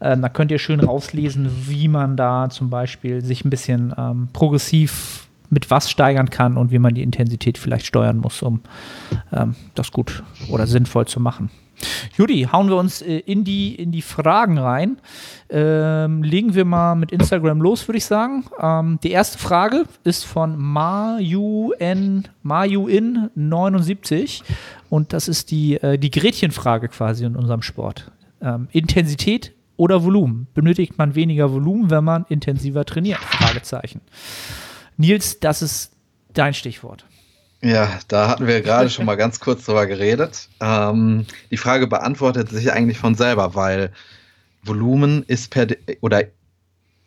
Ähm, da könnt ihr schön rauslesen, wie man da zum Beispiel sich ein bisschen ähm, progressiv mit was steigern kann und wie man die Intensität vielleicht steuern muss, um das gut oder sinnvoll zu machen. Judy, hauen wir uns äh, in, die, in die Fragen rein. Ähm, legen wir mal mit Instagram los, würde ich sagen. Ähm, die erste Frage ist von MajuN, MajuIn79 und das ist die, äh, die Gretchenfrage quasi in unserem Sport. Ähm, Intensität oder Volumen? Benötigt man weniger Volumen, wenn man intensiver trainiert? Fragezeichen. Nils, das ist dein Stichwort. Ja, da hatten wir gerade schon mal ganz kurz drüber geredet. Ähm, die Frage beantwortet sich eigentlich von selber, weil Volumen ist per, oder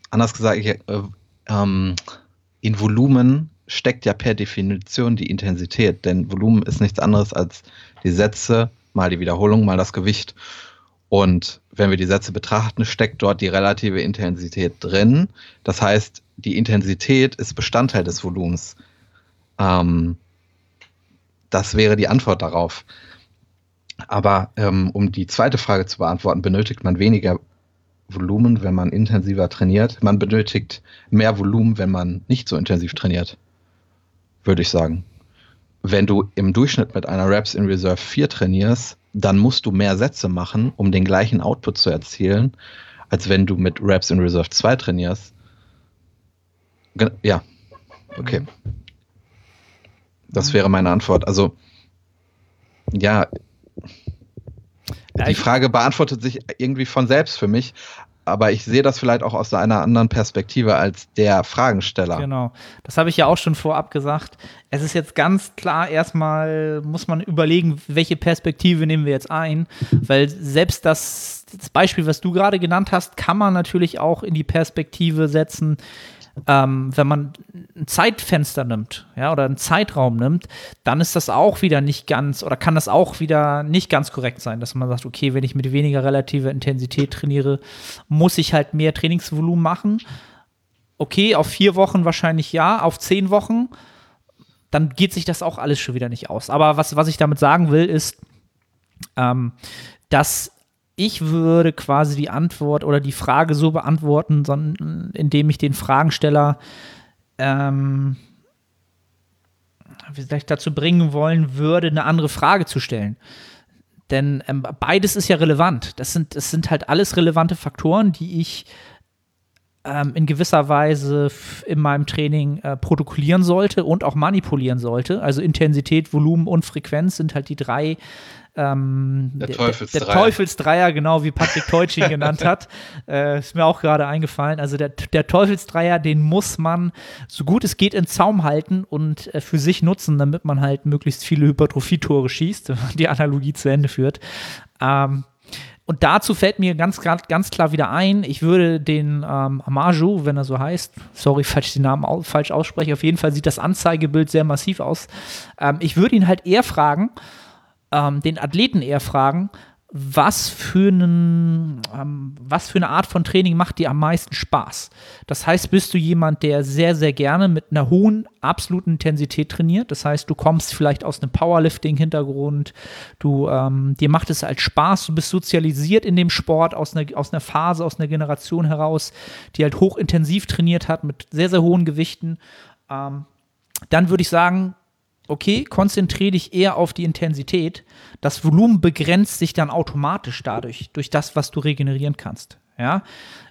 anders gesagt, äh, ähm, in Volumen steckt ja per Definition die Intensität, denn Volumen ist nichts anderes als die Sätze mal die Wiederholung mal das Gewicht. Und wenn wir die Sätze betrachten, steckt dort die relative Intensität drin. Das heißt, die Intensität ist Bestandteil des Volumens. Ähm, das wäre die Antwort darauf. Aber ähm, um die zweite Frage zu beantworten, benötigt man weniger Volumen, wenn man intensiver trainiert. Man benötigt mehr Volumen, wenn man nicht so intensiv trainiert, würde ich sagen. Wenn du im Durchschnitt mit einer Reps in Reserve 4 trainierst, dann musst du mehr Sätze machen, um den gleichen Output zu erzielen, als wenn du mit Reps in Reserve 2 trainierst. Ja, okay. Das wäre meine Antwort. Also, ja, die Frage beantwortet sich irgendwie von selbst für mich. aber ich sehe das vielleicht auch aus einer anderen Perspektive als der Fragensteller. Genau. Das habe ich ja auch schon vorab gesagt. Es ist jetzt ganz klar, erstmal muss man überlegen, welche Perspektive nehmen wir jetzt ein, weil selbst das, das Beispiel, was du gerade genannt hast, kann man natürlich auch in die Perspektive setzen, ähm, wenn man ein Zeitfenster nimmt, ja, oder einen Zeitraum nimmt, dann ist das auch wieder nicht ganz, oder kann das auch wieder nicht ganz korrekt sein, dass man sagt, okay, wenn ich mit weniger relativer Intensität trainiere, muss ich halt mehr Trainingsvolumen machen. Okay, auf vier Wochen wahrscheinlich ja, auf zehn Wochen, dann geht sich das auch alles schon wieder nicht aus. Aber was, was ich damit sagen will, ist, ähm, dass ich würde quasi die Antwort oder die Frage so beantworten, sondern indem ich den Fragensteller ähm, vielleicht dazu bringen wollen würde, eine andere Frage zu stellen. Denn ähm, beides ist ja relevant. Das sind, das sind halt alles relevante Faktoren, die ich ähm, in gewisser Weise in meinem Training äh, protokollieren sollte und auch manipulieren sollte. Also Intensität, Volumen und Frequenz sind halt die drei ähm, der, Teufelsdreier. Der, Teufelsdreier, genau wie Patrick Teutsch ihn genannt hat. Äh, ist mir auch gerade eingefallen. Also der, der Teufelsdreier, den muss man so gut es geht in Zaum halten und äh, für sich nutzen, damit man halt möglichst viele Hypertrophietore schießt, die Analogie zu Ende führt. Ähm, und dazu fällt mir ganz, ganz klar wieder ein, ich würde den ähm, Amaju, wenn er so heißt, sorry, falls ich den Namen au falsch ausspreche, auf jeden Fall sieht das Anzeigebild sehr massiv aus. Ähm, ich würde ihn halt eher fragen, ähm, den Athleten eher fragen, was für, einen, ähm, was für eine Art von Training macht dir am meisten Spaß? Das heißt, bist du jemand, der sehr, sehr gerne mit einer hohen absoluten Intensität trainiert? Das heißt, du kommst vielleicht aus einem Powerlifting-Hintergrund, du, ähm, dir macht es halt Spaß, du bist sozialisiert in dem Sport aus einer, aus einer Phase, aus einer Generation heraus, die halt hochintensiv trainiert hat mit sehr, sehr hohen Gewichten. Ähm, dann würde ich sagen, okay, konzentriere dich eher auf die Intensität. Das Volumen begrenzt sich dann automatisch dadurch, durch das, was du regenerieren kannst. Ja,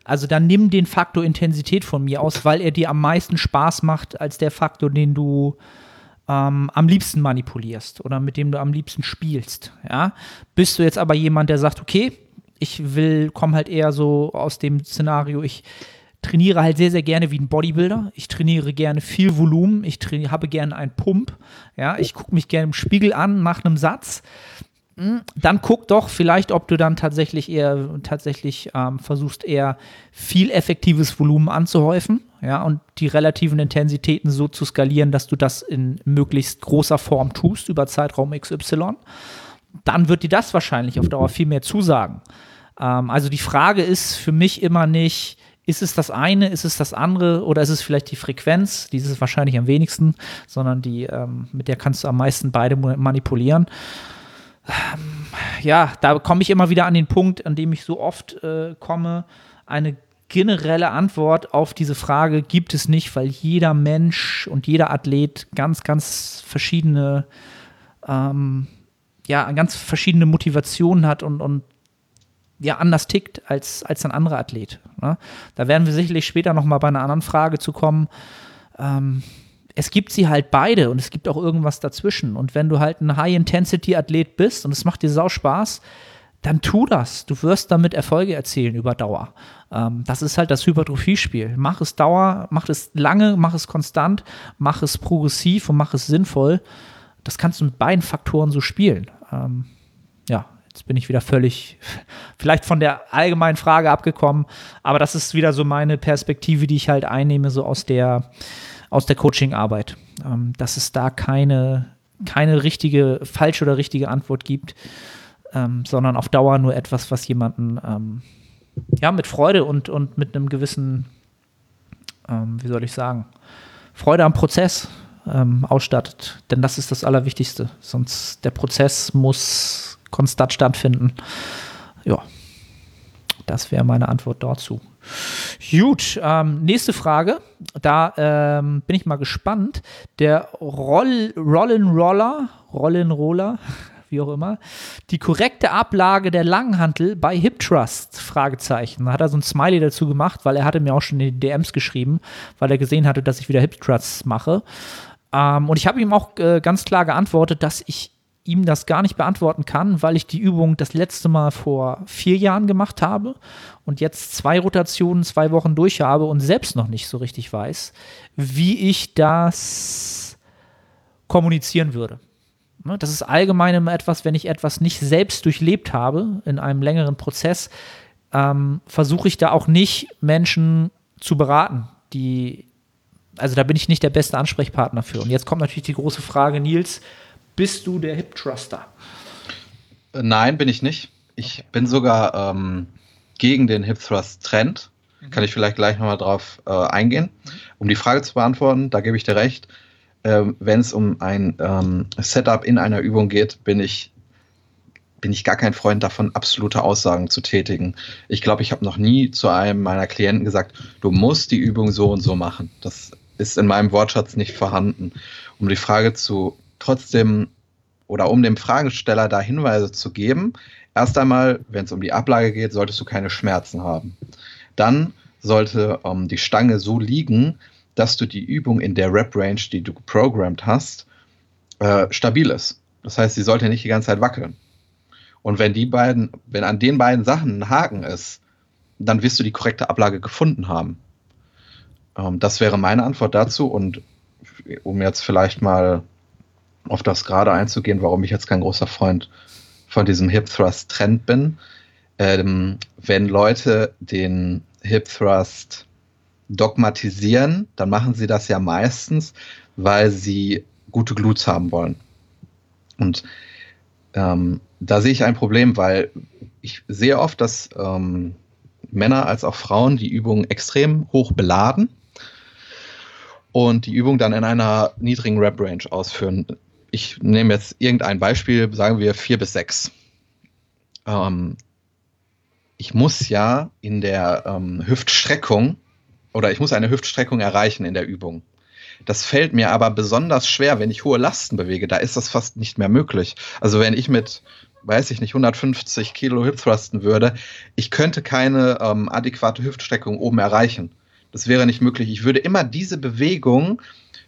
also dann nimm den Faktor Intensität von mir aus, weil er dir am meisten Spaß macht als der Faktor, den du ähm, am liebsten manipulierst oder mit dem du am liebsten spielst. Ja, bist du jetzt aber jemand, der sagt, okay, ich will, komme halt eher so aus dem Szenario, ich trainiere halt sehr, sehr gerne wie ein Bodybuilder. Ich trainiere gerne viel Volumen. Ich habe gerne einen Pump. Ja, ich gucke mich gerne im Spiegel an nach einem Satz. Hm, dann guck doch vielleicht, ob du dann tatsächlich eher tatsächlich ähm, versuchst, eher viel effektives Volumen anzuhäufen, ja, und die relativen Intensitäten so zu skalieren, dass du das in möglichst großer Form tust über Zeitraum XY. Dann wird dir das wahrscheinlich auf Dauer viel mehr zusagen. Ähm, also die Frage ist für mich immer nicht, ist es das eine, ist es das andere oder ist es vielleicht die Frequenz, die ist es wahrscheinlich am wenigsten, sondern die, ähm, mit der kannst du am meisten beide manipulieren. Ähm, ja, da komme ich immer wieder an den Punkt, an dem ich so oft äh, komme. Eine generelle Antwort auf diese Frage gibt es nicht, weil jeder Mensch und jeder Athlet ganz, ganz verschiedene, ähm, ja, ganz verschiedene Motivationen hat und, und ja anders tickt als, als ein anderer Athlet. Ne? Da werden wir sicherlich später nochmal bei einer anderen Frage zu kommen. Ähm, es gibt sie halt beide und es gibt auch irgendwas dazwischen. Und wenn du halt ein High-Intensity-Athlet bist und es macht dir sau Spaß, dann tu das. Du wirst damit Erfolge erzielen über Dauer. Ähm, das ist halt das Hypertrophie-Spiel. Mach es Dauer, mach es lange, mach es konstant, mach es progressiv und mach es sinnvoll. Das kannst du mit beiden Faktoren so spielen. Ähm, ja, Jetzt bin ich wieder völlig, vielleicht von der allgemeinen Frage abgekommen, aber das ist wieder so meine Perspektive, die ich halt einnehme, so aus der, aus der Coaching-Arbeit. Ähm, dass es da keine, keine richtige, falsche oder richtige Antwort gibt, ähm, sondern auf Dauer nur etwas, was jemanden ähm, ja, mit Freude und, und mit einem gewissen, ähm, wie soll ich sagen, Freude am Prozess ähm, ausstattet. Denn das ist das Allerwichtigste. Sonst der Prozess muss konstant stattfinden. Ja, das wäre meine Antwort dazu. Gut, ähm, nächste Frage. Da ähm, bin ich mal gespannt. Der Roll, Rollin Roller, Rollin Roller, wie auch immer, die korrekte Ablage der Langhantel bei Hip Trust? Fragezeichen. Da hat er so ein Smiley dazu gemacht, weil er hatte mir auch schon in die DMs geschrieben, weil er gesehen hatte, dass ich wieder Hip Trusts mache. Ähm, und ich habe ihm auch äh, ganz klar geantwortet, dass ich ihm das gar nicht beantworten kann, weil ich die Übung das letzte Mal vor vier Jahren gemacht habe und jetzt zwei Rotationen, zwei Wochen durch habe und selbst noch nicht so richtig weiß, wie ich das kommunizieren würde. Ne, das ist allgemein immer etwas, wenn ich etwas nicht selbst durchlebt habe in einem längeren Prozess, ähm, versuche ich da auch nicht Menschen zu beraten, die, also da bin ich nicht der beste Ansprechpartner für. Und jetzt kommt natürlich die große Frage, Nils, bist du der Hip Truster? Nein, bin ich nicht. Ich bin sogar ähm, gegen den Hip Thrust Trend. Mhm. Kann ich vielleicht gleich nochmal drauf äh, eingehen. Um die Frage zu beantworten, da gebe ich dir recht. Ähm, Wenn es um ein ähm, Setup in einer Übung geht, bin ich bin ich gar kein Freund davon, absolute Aussagen zu tätigen. Ich glaube, ich habe noch nie zu einem meiner Klienten gesagt, du musst die Übung so und so machen. Das ist in meinem Wortschatz nicht vorhanden. Um die Frage zu trotzdem oder um dem Fragesteller da Hinweise zu geben, erst einmal, wenn es um die Ablage geht, solltest du keine Schmerzen haben. Dann sollte ähm, die Stange so liegen, dass du die Übung in der Rep-Range, die du geprogrammt hast, äh, stabil ist. Das heißt, sie sollte nicht die ganze Zeit wackeln. Und wenn die beiden, wenn an den beiden Sachen ein Haken ist, dann wirst du die korrekte Ablage gefunden haben. Ähm, das wäre meine Antwort dazu. Und um jetzt vielleicht mal auf das gerade einzugehen, warum ich jetzt kein großer Freund von diesem Hip Thrust Trend bin. Ähm, wenn Leute den Hip Thrust dogmatisieren, dann machen sie das ja meistens, weil sie gute Glutes haben wollen. Und ähm, da sehe ich ein Problem, weil ich sehe oft, dass ähm, Männer als auch Frauen die Übung extrem hoch beladen und die Übung dann in einer niedrigen Rep-Range ausführen ich nehme jetzt irgendein Beispiel, sagen wir vier bis sechs. Ähm, ich muss ja in der ähm, Hüftstreckung oder ich muss eine Hüftstreckung erreichen in der Übung. Das fällt mir aber besonders schwer, wenn ich hohe Lasten bewege. Da ist das fast nicht mehr möglich. Also wenn ich mit, weiß ich nicht, 150 Kilo Hip thrusten würde, ich könnte keine ähm, adäquate Hüftstreckung oben erreichen. Das wäre nicht möglich. Ich würde immer diese Bewegung,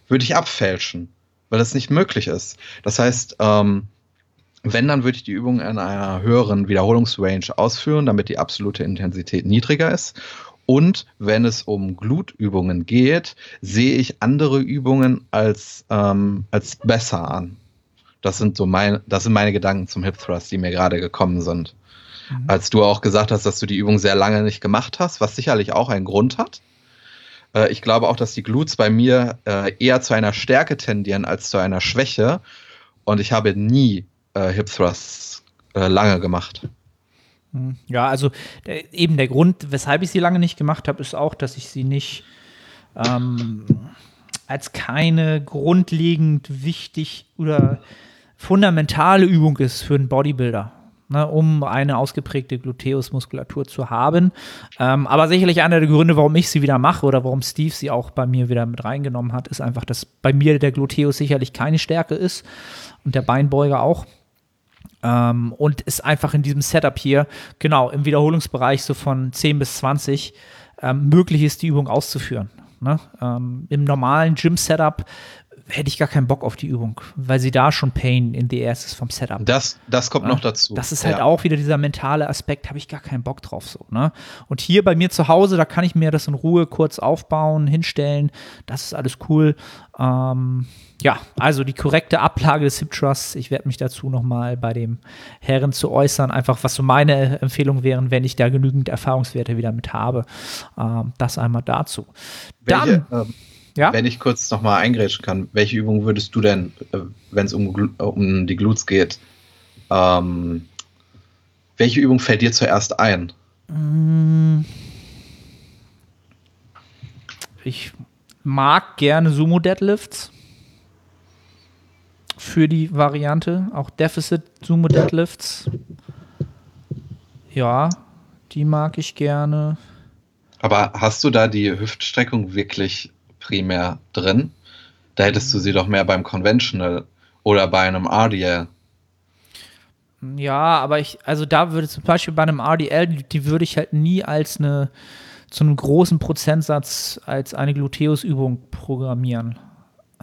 würde ich abfälschen weil das nicht möglich ist. Das heißt, ähm, wenn, dann würde ich die Übung in einer höheren Wiederholungsrange ausführen, damit die absolute Intensität niedriger ist. Und wenn es um Glutübungen geht, sehe ich andere Übungen als, ähm, als besser an. Das sind so meine, das sind meine Gedanken zum Hip Thrust, die mir gerade gekommen sind. Mhm. Als du auch gesagt hast, dass du die Übung sehr lange nicht gemacht hast, was sicherlich auch einen Grund hat. Äh, ich glaube auch, dass die Glutes bei mir äh, eher zu einer Stärke tendieren als zu einer Schwäche. Und ich habe nie äh, Hip Thrusts äh, lange gemacht. Hm, ja, also der, eben der Grund, weshalb ich sie lange nicht gemacht habe, ist auch, dass ich sie nicht ähm, als keine grundlegend wichtig oder fundamentale Übung ist für einen Bodybuilder ne, um eine ausgeprägte Gluteusmuskulatur zu haben. Ähm, aber sicherlich einer der Gründe, warum ich sie wieder mache oder warum Steve sie auch bei mir wieder mit reingenommen hat, ist einfach, dass bei mir der Gluteus sicherlich keine Stärke ist und der Beinbeuger auch. Ähm, und ist einfach in diesem Setup hier, genau, im Wiederholungsbereich so von 10 bis 20 ähm, möglich ist, die Übung auszuführen. Ne? Ähm, Im normalen Gym-Setup hätte ich gar keinen Bock auf die Übung, weil sie da schon Pain in the Ass ist vom Setup. Das, das kommt ja? noch dazu. Das ist halt ja. auch wieder dieser mentale Aspekt, habe ich gar keinen Bock drauf so. Ne? Und hier bei mir zu Hause, da kann ich mir das in Ruhe kurz aufbauen, hinstellen. Das ist alles cool. Ähm, ja, also die korrekte Ablage des Hip Trusts. Ich werde mich dazu nochmal bei dem Herren zu äußern, einfach was so meine Empfehlungen wären, wenn ich da genügend Erfahrungswerte wieder mit habe. Ähm, das einmal dazu. Welche, Dann. Ähm ja? Wenn ich kurz nochmal eingrätschen kann, welche Übung würdest du denn, äh, wenn es um, um die Glutes geht, ähm, welche Übung fällt dir zuerst ein? Mm. Ich mag gerne Sumo Deadlifts für die Variante, auch Deficit Sumo Deadlifts. Ja, die mag ich gerne. Aber hast du da die Hüftstreckung wirklich primär drin. Da hättest du sie doch mehr beim Conventional oder bei einem RDL. Ja, aber ich, also da würde zum Beispiel bei einem RDL, die, die würde ich halt nie als eine, zu einem großen Prozentsatz als eine Gluteusübung programmieren.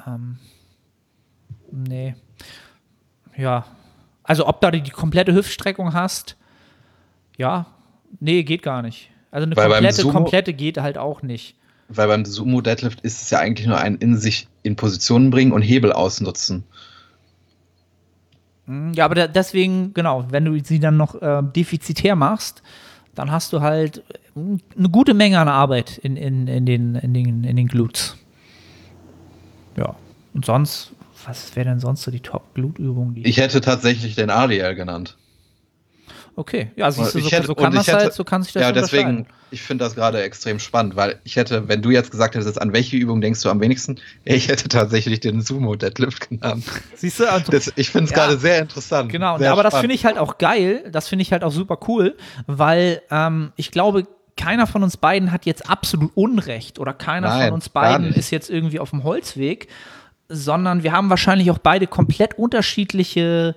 Ähm, nee. Ja, Also ob da die, die komplette Hüftstreckung hast, ja, nee, geht gar nicht. Also eine Weil komplette, komplette geht halt auch nicht. Weil beim Sumo Deadlift ist es ja eigentlich nur ein in sich in Positionen bringen und Hebel ausnutzen. Mm, Ja, aber da, deswegen, genau, wenn du sie dann noch äh, defizitär machst, dann hast du halt äh, eine gute Menge an Arbeit in, in, in, den, in, den, in den Glutes. Ja. Und sonst, was wäre denn sonst so die Top-Glute-Übung? Die Ich hätte tatsächlich den ADL genannt. Okay, ja, siehst du, Ich so, hätte- so kann das ich hätte- halt, so kann sich das ja, deswegen, ich finde das gerade extrem spannend, weil ich hätte, wenn du jetzt gesagt hättest, an welche Übung denkst du am wenigsten, ich hätte tatsächlich den Sumo Deadlift genannt. Siehst du, also, Das, ich finde es Ja. gerade sehr interessant. Genau, sehr aber das spannend. finde ich halt auch geil. Das finde ich halt auch super cool, weil ähm, ich glaube, keiner von uns beiden hat jetzt absolut Unrecht oder keiner Nein, von uns beiden ist jetzt irgendwie auf dem Holzweg, sondern wir haben wahrscheinlich auch beide komplett unterschiedliche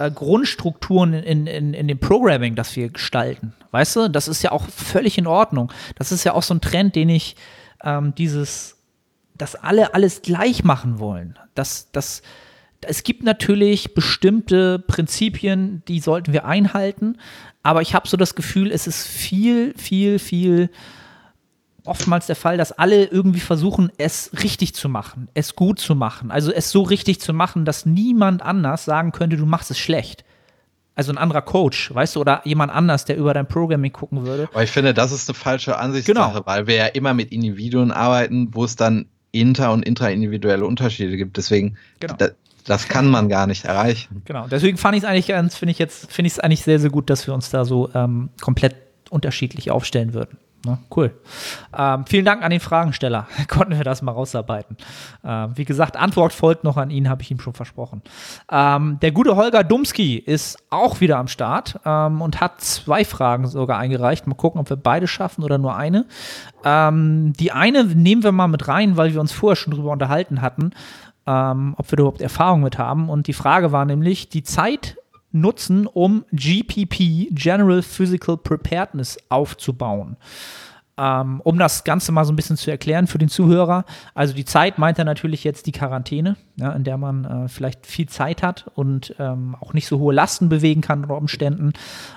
äh, Grundstrukturen in, in, in dem Programming, das wir gestalten. Weißt du, das ist ja auch völlig in Ordnung. Das ist ja auch so ein Trend, den ich ähm, dieses, dass alle alles gleich machen wollen. Das, das, es gibt natürlich bestimmte Prinzipien, die sollten wir einhalten, aber ich habe so das Gefühl, es ist viel, viel, viel oftmals der Fall, dass alle irgendwie versuchen, es richtig zu machen, es gut zu machen. Also es so richtig zu machen, dass niemand anders sagen könnte, du machst es schlecht. Also ein anderer Coach, weißt du, oder jemand anders, der über dein Programming gucken würde. Aber ich finde, das ist eine falsche Ansichtssache, Genau. weil wir ja immer mit Individuen arbeiten, wo es dann inter- und intraindividuelle Unterschiede gibt. Deswegen, Genau. da, das kann man gar nicht erreichen. Genau, deswegen fand ich es eigentlich ganz, finde ich jetzt, finde ich es eigentlich sehr, sehr gut, dass wir uns da so ähm, komplett unterschiedlich aufstellen würden. Ne? Cool. Ähm, vielen Dank an den Fragensteller. Konnten wir das mal rausarbeiten. Ähm, wie gesagt, Antwort folgt noch an ihn, habe ich ihm schon versprochen. Ähm, der gute Holger Dumski ist auch wieder am Start ähm, und hat zwei Fragen sogar eingereicht. Mal gucken, ob wir beide schaffen oder nur eine. Ähm, die eine nehmen wir mal mit rein, weil wir uns vorher schon drüber unterhalten hatten, ähm, ob wir überhaupt Erfahrung mit haben. Und die Frage war nämlich, die Zeit nutzen, um GPP, General Physical Preparedness, aufzubauen. Ähm, um das Ganze mal so ein bisschen zu erklären für den Zuhörer. Also die Zeit meint er natürlich jetzt die Quarantäne, ja, in der man äh, vielleicht viel Zeit hat und ähm, auch nicht so hohe Lasten bewegen kann unter Umständen.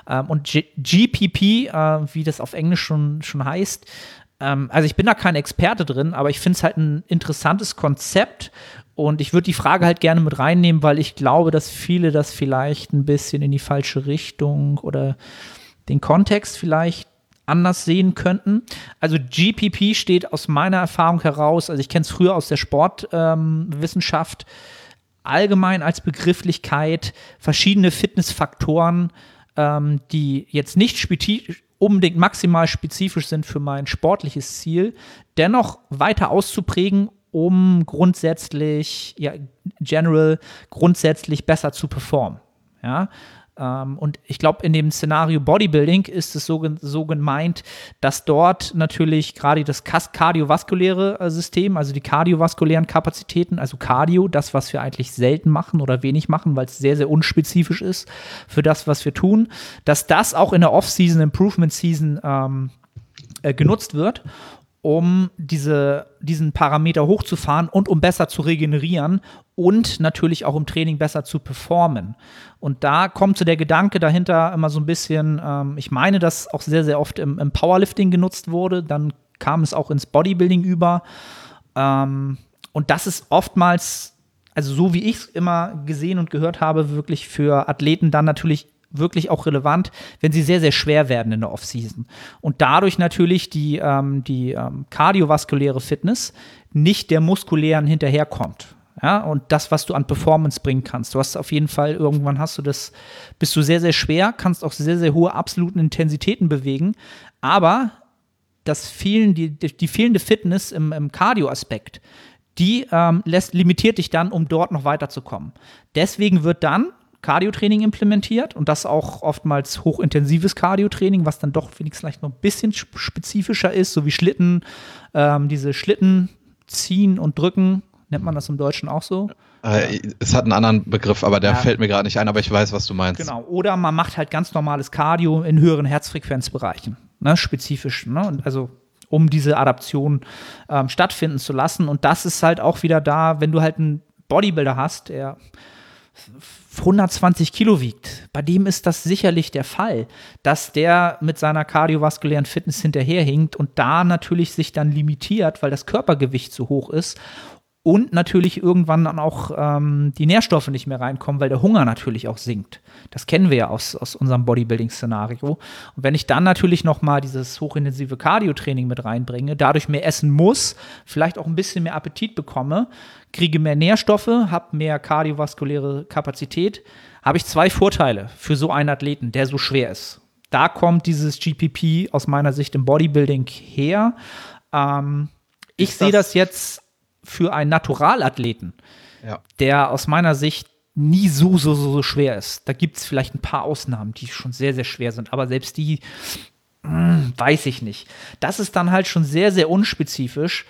Ähm, und G GPP, äh, wie das auf Englisch schon, schon heißt, ähm, also ich bin da kein Experte drin, aber ich finde es halt ein interessantes Konzept und ich würde die Frage halt gerne mit reinnehmen, weil ich glaube, dass viele das vielleicht ein bisschen in die falsche Richtung oder den Kontext vielleicht anders sehen könnten. Also GPP steht aus meiner Erfahrung heraus, also ich kenne es früher aus der Sportwissenschaft, allgemein als Begrifflichkeit verschiedene Fitnessfaktoren, ähm, die jetzt nicht spezi- unbedingt maximal spezifisch sind für mein sportliches Ziel, dennoch weiter auszuprägen, um grundsätzlich, ja, general, grundsätzlich besser zu performen. Ja, und ich glaube, in dem Szenario Bodybuilding ist es so, so gemeint, dass dort natürlich gerade das kardiovaskuläre äh, System, also die kardiovaskulären Kapazitäten, also Cardio, das, was wir eigentlich selten machen oder wenig machen, weil es sehr, sehr unspezifisch ist für das, was wir tun, dass das auch in der Off-Season, Improvement Season ähm, äh, genutzt wird, um diese, diesen Parameter hochzufahren und um besser zu regenerieren und natürlich auch im Training besser zu performen. Und da kommt so der Gedanke dahinter immer so ein bisschen, ähm, ich meine, dass auch sehr, sehr oft im, im Powerlifting genutzt wurde, dann kam es auch ins Bodybuilding über. Ähm, und das ist oftmals, also so wie ich es immer gesehen und gehört habe, wirklich für Athleten dann natürlich wirklich auch relevant, wenn sie sehr, sehr schwer werden in der Offseason. Und dadurch natürlich die, ähm, die ähm, kardiovaskuläre Fitness nicht der muskulären hinterherkommt. Ja, und das, was du an Performance bringen kannst. Du hast auf jeden Fall, irgendwann hast du das, bist du sehr, sehr schwer, kannst auch sehr, sehr hohe absoluten Intensitäten bewegen, aber das fehlen, die, die fehlende Fitness im, im Cardio-Aspekt, die ähm, lässt, limitiert dich dann, um dort noch weiterzukommen. Deswegen wird dann Cardio-Training implementiert und das auch oftmals hochintensives Cardio-Training, was dann doch wenigstens vielleicht noch ein bisschen sp- spezifischer ist, so wie Schlitten, ähm, diese Schlitten ziehen und drücken, nennt man das im Deutschen auch so? Äh, es hat einen anderen Begriff, aber der Ja. fällt mir gerade nicht ein, aber ich weiß, was du meinst. Genau. Oder man macht halt ganz normales Cardio in höheren Herzfrequenzbereichen, ne, spezifisch. Ne? Also um diese Adaption ähm, stattfinden zu lassen. Und das ist halt auch wieder da, wenn du halt einen Bodybuilder hast, der 120 Kilo wiegt, bei dem ist das sicherlich der Fall, dass der mit seiner kardiovaskulären Fitness hinterherhinkt und da natürlich sich dann limitiert, weil das Körpergewicht zu hoch ist und natürlich irgendwann dann auch ähm, die Nährstoffe nicht mehr reinkommen, weil der Hunger natürlich auch sinkt. Das kennen wir ja aus, aus unserem Bodybuilding-Szenario. Und wenn ich dann natürlich noch mal dieses hochintensive Cardio-Training mit reinbringe, dadurch mehr essen muss, vielleicht auch ein bisschen mehr Appetit bekomme, kriege mehr Nährstoffe, habe mehr kardiovaskuläre Kapazität, habe ich zwei Vorteile für so einen Athleten, der so schwer ist. Da kommt dieses GPP aus meiner Sicht im Bodybuilding her. Ähm, ich sehe das jetzt für einen Naturalathleten, ja. der aus meiner Sicht nie so, so, so, so schwer ist. Da gibt es vielleicht ein paar Ausnahmen, die schon sehr, sehr schwer sind, aber selbst die mh, hm, weiß ich nicht. Das ist dann halt schon sehr, sehr unspezifisch,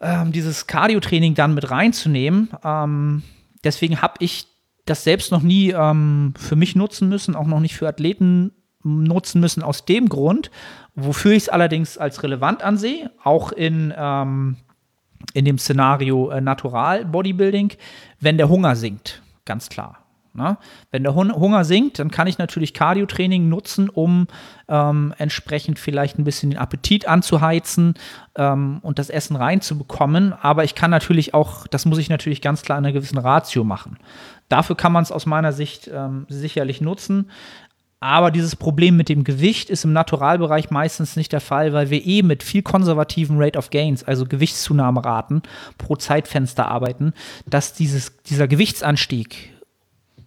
ähm, dieses Cardio-Training dann mit reinzunehmen. Ähm, deswegen habe ich das selbst noch nie ähm, für mich nutzen müssen, auch noch nicht für Athleten nutzen müssen, aus dem Grund, wofür ich es allerdings als relevant ansehe, auch in ähm, in dem Szenario äh, Natural Bodybuilding, wenn der Hunger sinkt, ganz klar. Ne? Wenn der Hunger sinkt, dann kann ich natürlich Cardio-Training nutzen, um ähm, entsprechend vielleicht ein bisschen den Appetit anzuheizen ähm, und das Essen reinzubekommen. Aber ich kann natürlich auch, das muss ich natürlich ganz klar in einer gewissen Ratio machen. Dafür kann man es aus meiner Sicht ähm, sicherlich nutzen. Aber dieses Problem mit dem Gewicht ist im Naturalbereich meistens nicht der Fall, weil wir eh mit viel konservativen Rate of Gains, also Gewichtszunahmeraten pro Zeitfenster arbeiten, dass dieses, dieser Gewichtsanstieg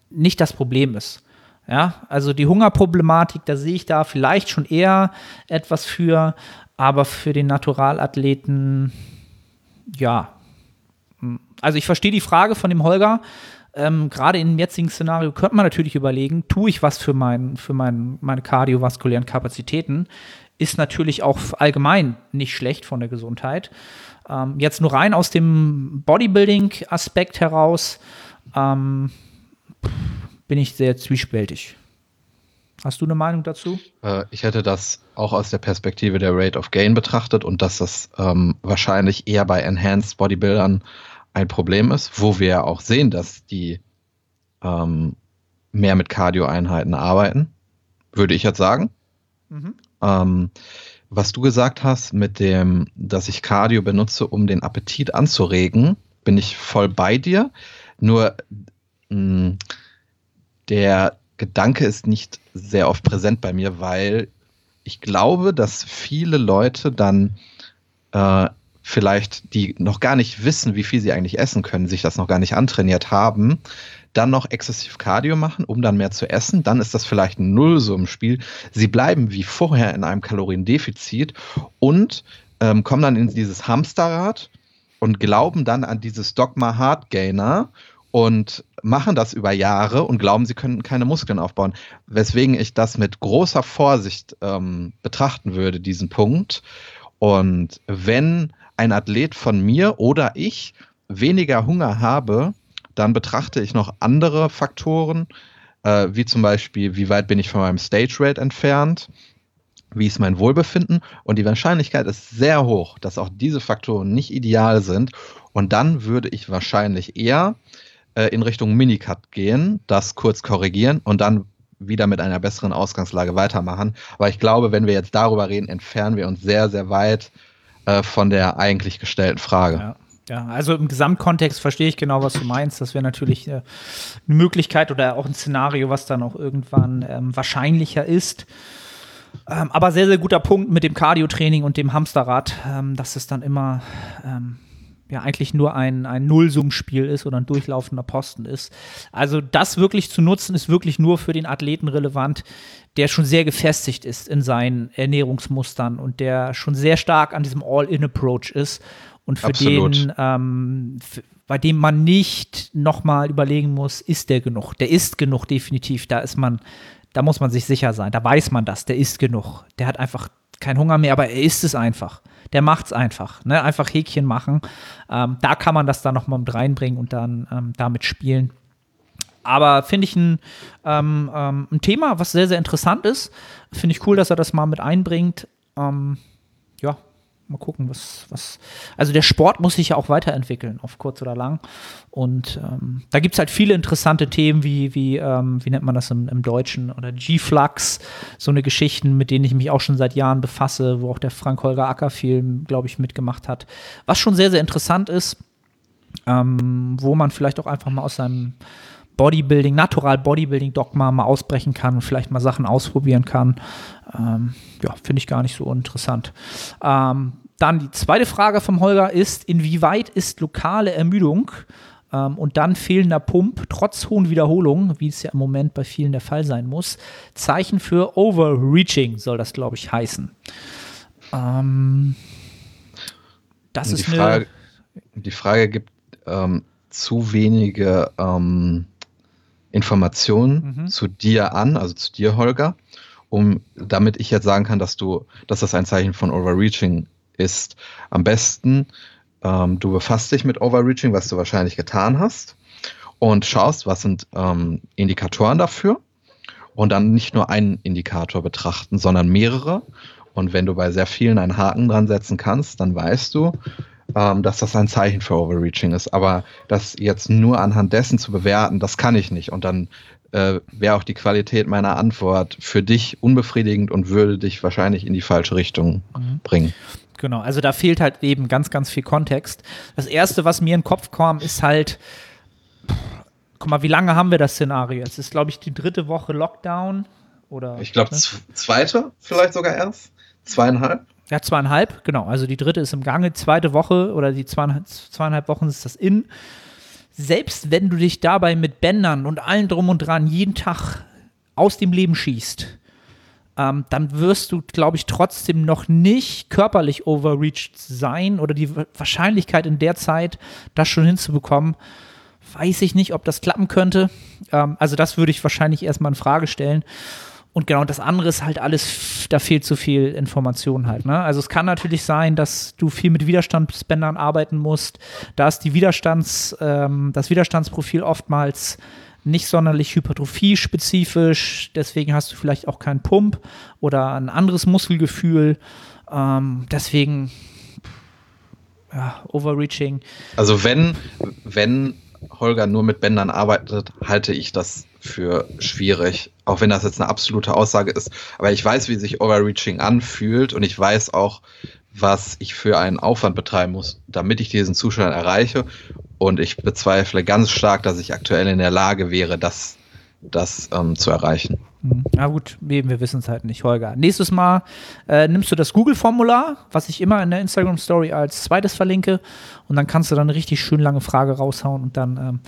nicht das Problem ist. Ja, also die Hungerproblematik, da sehe ich da vielleicht schon eher etwas für, aber für den Naturalathleten, ja. Also ich verstehe die Frage von dem Holger, ähm, Gerade im jetzigen Szenario könnte man natürlich überlegen, tue ich was für, mein, für mein, meine kardiovaskulären Kapazitäten? Ist natürlich auch allgemein nicht schlecht von der Gesundheit. Ähm, jetzt nur rein aus dem Bodybuilding-Aspekt heraus ähm, bin ich sehr zwiespältig. Hast du eine Meinung dazu? Äh, ich hätte das auch aus der Perspektive der Rate of Gain betrachtet und dass das ähm, wahrscheinlich eher bei Enhanced Bodybuildern ein Problem ist, wo wir auch sehen, dass die ähm, mehr mit Cardio-Einheiten arbeiten, würde ich jetzt sagen. Mhm. Ähm, was du gesagt hast mit dem, dass ich Cardio benutze, um den Appetit anzuregen, bin ich voll bei dir. Nur mh, der Gedanke ist nicht sehr oft präsent bei mir, weil ich glaube, dass viele Leute dann äh, vielleicht, die noch gar nicht wissen, wie viel sie eigentlich essen können, sich das noch gar nicht antrainiert haben, dann noch exzessiv Cardio machen, um dann mehr zu essen, dann ist das vielleicht ein Nullsummenspiel. Sie bleiben wie vorher in einem Kaloriendefizit und ähm, kommen dann in dieses Hamsterrad und glauben dann an dieses Dogma Hard Gainer und machen das über Jahre und glauben, sie können keine Muskeln aufbauen. Weswegen ich das mit großer Vorsicht ähm, betrachten würde, diesen Punkt. Und wenn ein Athlet von mir oder ich weniger Hunger habe, dann betrachte ich noch andere Faktoren, äh, wie zum Beispiel, wie weit bin ich von meinem Stage Rate entfernt, wie ist mein Wohlbefinden und die Wahrscheinlichkeit ist sehr hoch, dass auch diese Faktoren nicht ideal sind und dann würde ich wahrscheinlich eher äh, in Richtung Minicut gehen, das kurz korrigieren und dann wieder mit einer besseren Ausgangslage weitermachen. Aber ich glaube, wenn wir jetzt darüber reden, entfernen wir uns sehr, sehr weit äh, von der eigentlich gestellten Frage. Ja. Ja, also im Gesamtkontext verstehe ich genau, was du meinst. Das wäre natürlich äh, eine Möglichkeit oder auch ein Szenario, was dann auch irgendwann ähm, wahrscheinlicher ist. Ähm, aber sehr, sehr guter Punkt mit dem Cardio-Training und dem Hamsterrad, ähm, dass es dann immer ähm, ja eigentlich nur ein, ein Nullsummspiel ist oder ein durchlaufender Posten ist. Also das wirklich zu nutzen, ist wirklich nur für den Athleten relevant, der schon sehr gefestigt ist in seinen Ernährungsmustern und der schon sehr stark an diesem All-In-Approach ist und für Absolut. den, ähm, bei dem man nicht nochmal überlegen muss, ist der genug? Der ist genug, definitiv. Da ist man, da muss man sich sicher sein. Da weiß man das, der ist genug. Der hat einfach keinen Hunger mehr, aber er ist es einfach der macht es einfach. Ne? Einfach Häkchen machen. Ähm, da kann man das dann nochmal mit reinbringen und dann ähm, damit spielen. Aber finde ich ein, ähm, ähm, ein Thema, was sehr, sehr interessant ist. Finde ich cool, dass er das mal mit einbringt. Ähm, mal gucken, was, was. Also der Sport muss sich ja auch weiterentwickeln, auf kurz oder lang. Und ähm, da gibt es halt viele interessante Themen, wie, wie, ähm, wie nennt man das im, im Deutschen? Oder G-Flux, so eine Geschichten, mit denen ich mich auch schon seit Jahren befasse, wo auch der Frank-Holger Acker-Film, glaube ich, mitgemacht hat. Was schon sehr, sehr interessant ist, ähm, wo man vielleicht auch einfach mal aus seinem Bodybuilding, Natural Bodybuilding Dogma mal ausbrechen kann und vielleicht mal Sachen ausprobieren kann. Ähm, ja, finde ich gar nicht so interessant. Ähm, dann die zweite Frage vom Holger ist, inwieweit ist lokale Ermüdung ähm, und dann fehlender Pump trotz hohen Wiederholungen, wie es ja im Moment bei vielen der Fall sein muss, Zeichen für Overreaching soll das, glaube ich, heißen. Ähm, das die ist Frage, eine die Frage gibt ähm, zu wenige ähm, Informationen mhm. zu dir an, also zu dir, Holger, um damit ich jetzt sagen kann, dass du, dass das ein Zeichen von Overreaching ist. Am besten, ähm, du befasst dich mit Overreaching, was du wahrscheinlich getan hast, und schaust, was sind ähm, Indikatoren dafür. Und dann nicht nur einen Indikator betrachten, sondern mehrere. Und wenn du bei sehr vielen einen Haken dran setzen kannst, dann weißt du, ähm, dass das ein Zeichen für Overreaching ist. Aber das jetzt nur anhand dessen zu bewerten, das kann ich nicht. Und dann äh, wäre auch die Qualität meiner Antwort für dich unbefriedigend und würde dich wahrscheinlich in die falsche Richtung mhm. bringen. Genau, also da fehlt halt eben ganz, ganz viel Kontext. Das Erste, was mir in den Kopf kam, ist halt, guck mal, wie lange haben wir das Szenario? Es ist, glaube ich, die dritte Woche Lockdown oder. Ich glaube, ne? zweite vielleicht sogar erst. Zweieinhalb. Ja, zweieinhalb, genau. Also die dritte ist im Gange, zweite Woche oder die zweieinhalb, zweieinhalb Wochen ist das in. Selbst wenn du dich dabei mit Bändern und allem drum und dran jeden Tag aus dem Leben schießt, ähm, dann wirst du, glaube ich, trotzdem noch nicht körperlich overreached sein oder die Wahrscheinlichkeit in der Zeit, das schon hinzubekommen, weiß ich nicht, ob das klappen könnte. Ähm, also das würde ich wahrscheinlich erstmal in Frage stellen. Und genau, das andere ist halt alles, da fehlt zu viel Information halt. Ne? Also es kann natürlich sein, dass du viel mit Widerstandsbändern arbeiten musst. Da ist die Widerstands, ähm, das Widerstandsprofil oftmals nicht sonderlich hypertrophie-spezifisch. Deswegen hast du vielleicht auch keinen Pump oder ein anderes Muskelgefühl. Ähm, deswegen ja, Overreaching. Also wenn, wenn Holger nur mit Bändern arbeitet, halte ich das für schwierig. Auch wenn das jetzt eine absolute Aussage ist. Aber ich weiß, wie sich Overreaching anfühlt und ich weiß auch, was ich für einen Aufwand betreiben muss, damit ich diesen Zustand erreiche. Und ich bezweifle ganz stark, dass ich aktuell in der Lage wäre, das, das ähm, zu erreichen. Hm. Na gut, eben, wir wissen es halt nicht, Holger. Nächstes Mal äh, nimmst du das Google-Formular, was ich immer in der Instagram-Story als zweites verlinke, und dann kannst du dann eine richtig schön lange Frage raushauen und dann ähm,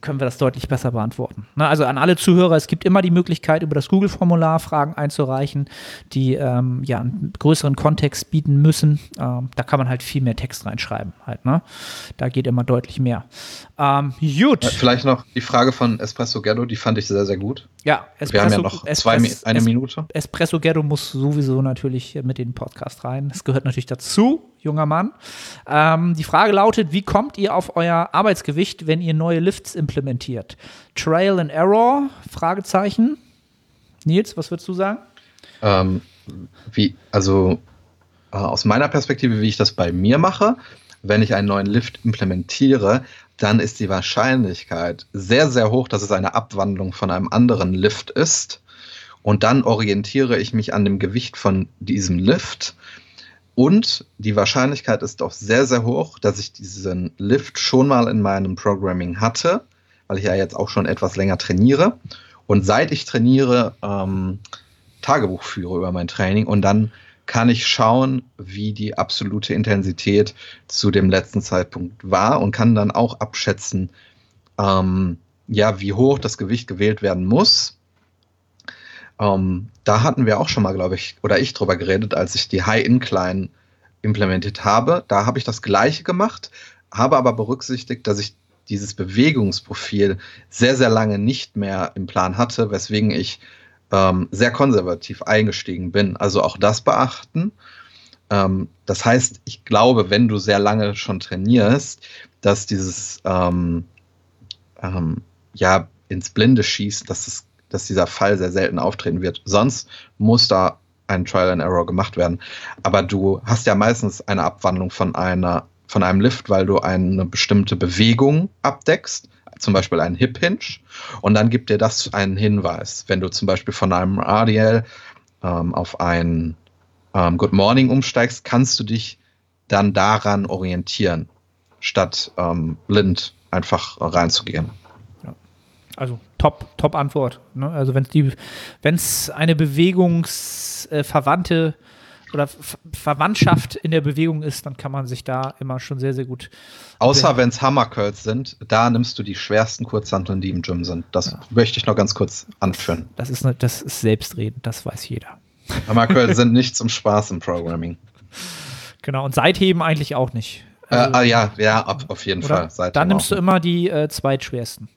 können wir das deutlich besser beantworten. Ne, also an alle Zuhörer, es gibt immer die Möglichkeit, über das Google-Formular Fragen einzureichen, die ähm, ja einen größeren Kontext bieten müssen. Ähm, da kann man halt viel mehr Text reinschreiben. Halt, ne? Da geht immer deutlich mehr. Ähm, gut. Vielleicht noch die Frage von Espresso Ghetto, die fand ich sehr, sehr gut. Ja, Espresso, wir haben ja noch zwei, Espres eine Minute. Espresso Ghetto muss sowieso natürlich mit in den Podcast rein. Das gehört natürlich dazu junger Mann. Ähm, die Frage lautet, wie kommt ihr auf euer Arbeitsgewicht, wenn ihr neue Lifts implementiert? Trail and Error? Fragezeichen. Nils, was würdest du sagen? Ähm, wie, also äh, aus meiner Perspektive, wie ich das bei mir mache, wenn ich einen neuen Lift implementiere, dann ist die Wahrscheinlichkeit sehr, sehr hoch, dass es eine Abwandlung von einem anderen Lift ist. Und dann orientiere ich mich an dem Gewicht von diesem Lift und die Wahrscheinlichkeit ist auch sehr, sehr hoch, dass ich diesen Lift schon mal in meinem Programming hatte, weil ich ja jetzt auch schon etwas länger trainiere. Und seit ich trainiere, ähm, Tagebuch führe über mein Training und dann kann ich schauen, wie die absolute Intensität zu dem letzten Zeitpunkt war und kann dann auch abschätzen, ähm, ja, wie hoch das Gewicht gewählt werden muss, ähm, da hatten wir auch schon mal, glaube ich, oder ich drüber geredet, als ich die High-Incline implementiert habe. Da habe ich das gleiche gemacht, habe aber berücksichtigt, dass ich dieses Bewegungsprofil sehr, sehr lange nicht mehr im Plan hatte, weswegen ich ähm, sehr konservativ eingestiegen bin. Also auch das beachten. Ähm, das heißt, ich glaube, wenn du sehr lange schon trainierst, dass dieses ähm, ähm ja ins Blinde schießt, dass es dass dieser Fall sehr selten auftreten wird. Sonst muss da ein Trial and Error gemacht werden. Aber du hast ja meistens eine Abwandlung von einer, von einem Lift, weil du eine bestimmte Bewegung abdeckst, zum Beispiel einen Hip Hinge, und dann gibt dir das einen Hinweis. Wenn du zum Beispiel von einem RDL ähm, auf ein ähm, Good Morning umsteigst, kannst du dich dann daran orientieren, statt ähm, blind einfach reinzugehen. Also top, top Antwort. Ne? Also wenn es eine bewegungsverwandte äh, oder Ver Verwandtschaft in der Bewegung ist, dann kann man sich da immer schon sehr, sehr gut. Außer wenn es Hammercurls sind, da nimmst du die schwersten Kurzhanteln, die im Gym sind. Das ja. möchte ich noch ganz kurz anführen. Das ist, ne, das ist selbstredend, das weiß jeder. Hammercurls sind nicht zum Spaß im Programming. Genau, und Seitheben eigentlich auch nicht. Also, äh, ja, ja, auf jeden Fall. Seitheben dann nimmst du immer die äh, zweitschwersten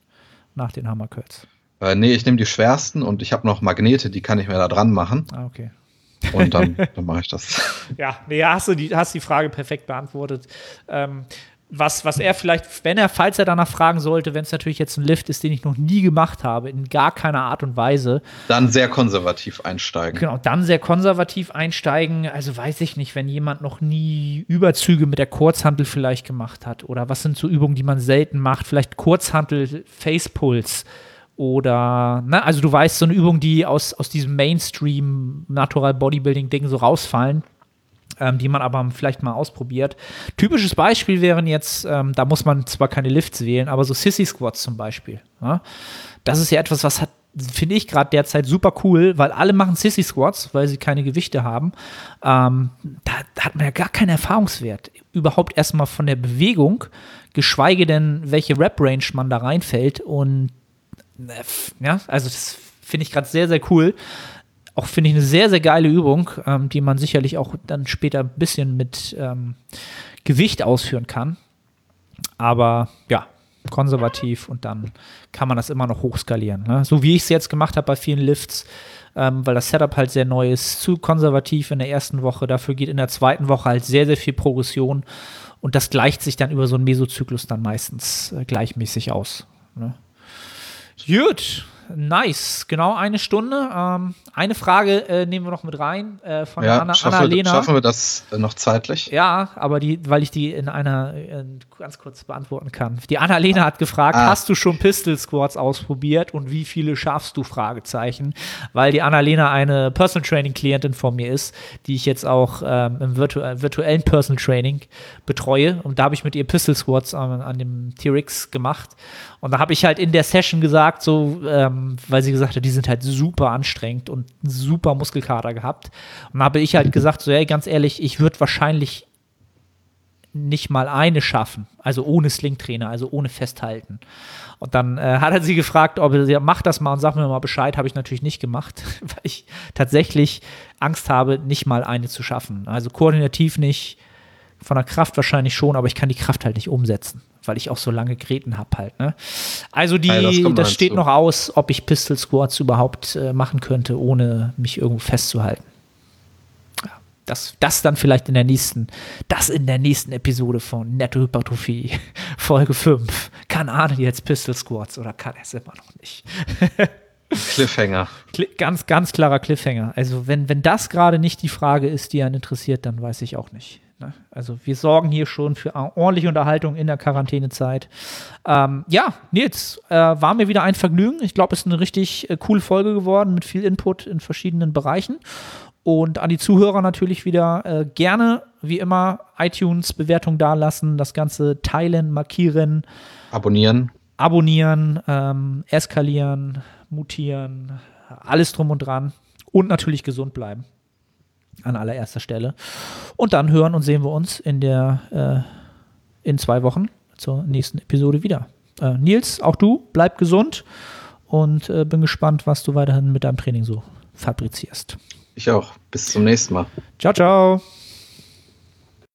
nach den Hammercurls? Äh, nee, ich nehme die schwersten und ich habe noch Magnete, die kann ich mir da dran machen. Ah, okay. Und dann, dann mache ich das. Ja, nee, hast du die, hast die Frage perfekt beantwortet. Ähm, was, was er vielleicht, wenn er, falls er danach fragen sollte, wenn es natürlich jetzt ein Lift ist, den ich noch nie gemacht habe, in gar keiner Art und Weise. Dann sehr konservativ einsteigen. Genau, dann sehr konservativ einsteigen. Also weiß ich nicht, wenn jemand noch nie Überzüge mit der Kurzhantel vielleicht gemacht hat oder was sind so Übungen, die man selten macht, vielleicht Kurzhantel, Facepuls oder, ne, also du weißt, so eine Übung, die aus, aus diesem Mainstream Natural Bodybuilding-Ding so rausfallen ähm, die man aber vielleicht mal ausprobiert. Typisches Beispiel wären jetzt, ähm, da muss man zwar keine Lifts wählen, aber so Sissy Squats zum Beispiel. Ja? Das ist ja etwas, was hat, finde ich gerade derzeit super cool, weil alle machen Sissy Squats, weil sie keine Gewichte haben. Ähm, da, da, hat man ja gar keinen Erfahrungswert. Überhaupt erstmal von der Bewegung, geschweige denn, welche Rap-Range man da reinfällt. Und ja, also das finde ich gerade sehr, sehr cool auch finde ich eine sehr, sehr geile Übung, ähm, die man sicherlich auch dann später ein bisschen mit ähm, Gewicht ausführen kann. Aber ja, konservativ und dann kann man das immer noch hochskalieren. Ne? So wie ich es jetzt gemacht habe bei vielen Lifts, ähm, weil das Setup halt sehr neu ist, zu konservativ in der ersten Woche. Dafür geht in der zweiten Woche halt sehr, sehr viel Progression und das gleicht sich dann über so einen Mesozyklus dann meistens äh, gleichmäßig aus. Ne? Gut, Nice, genau eine Stunde. Ähm, eine Frage äh, nehmen wir noch mit rein äh, von ja, Anna, schaffe, Annalena. Schaffen wir das äh, noch zeitlich? Ja, aber die, weil ich die in einer äh, ganz kurz beantworten kann. Die Annalena hat gefragt: ah. Hast du schon Pistol Squats ausprobiert und wie viele schaffst du? Fragezeichen. Weil die Annalena eine Personal Training Klientin von mir ist, die ich jetzt auch ähm, im virtu virtuellen Personal Training betreue. Und da habe ich mit ihr Pistol Squats an, an dem T-Rex gemacht. Und da habe ich halt in der Session gesagt, so, ähm, weil sie gesagt hat, die sind halt super anstrengend und super Muskelkater gehabt. Und da habe ich halt gesagt, so, ey, ganz ehrlich, ich würde wahrscheinlich nicht mal eine schaffen, also ohne Slingtrainer, also ohne Festhalten. Und dann äh, hat er sie gefragt, ob er, ja, mach das mal und sag mir mal Bescheid. Habe ich natürlich nicht gemacht, weil ich tatsächlich Angst habe, nicht mal eine zu schaffen. Also koordinativ nicht, von der Kraft wahrscheinlich schon, aber ich kann die Kraft halt nicht umsetzen weil ich auch so lange Gräten habe halt. Ne? Also die, ja, das, das steht zu. noch aus, ob ich Pistol Squats überhaupt äh, machen könnte, ohne mich irgendwo festzuhalten. Ja, das, das dann vielleicht in der nächsten, das in der nächsten Episode von Netto Hypertrophie, Folge 5. Kann Arne jetzt Pistol Squats oder kann er es immer noch nicht? Cliffhanger. Ganz, ganz klarer Cliffhanger. Also, wenn, wenn das gerade nicht die Frage ist, die einen interessiert, dann weiß ich auch nicht. Ne? Also wir sorgen hier schon für ordentliche Unterhaltung in der Quarantänezeit. Ähm, ja, Nils, äh, war mir wieder ein Vergnügen. Ich glaube, es ist eine richtig äh, coole Folge geworden mit viel Input in verschiedenen Bereichen. Und an die Zuhörer natürlich wieder äh, gerne, wie immer, iTunes-Bewertung dalassen, das Ganze teilen, markieren. Abonnieren. Abonnieren, ähm, eskalieren, mutieren, alles drum und dran. Und natürlich gesund bleiben an allererster Stelle. Und dann hören und sehen wir uns in der äh, in zwei Wochen zur nächsten Episode wieder. Äh, Nils, auch du, bleib gesund und äh, bin gespannt, was du weiterhin mit deinem Training so fabrizierst. Ich auch. Bis zum nächsten Mal. Ciao, ciao.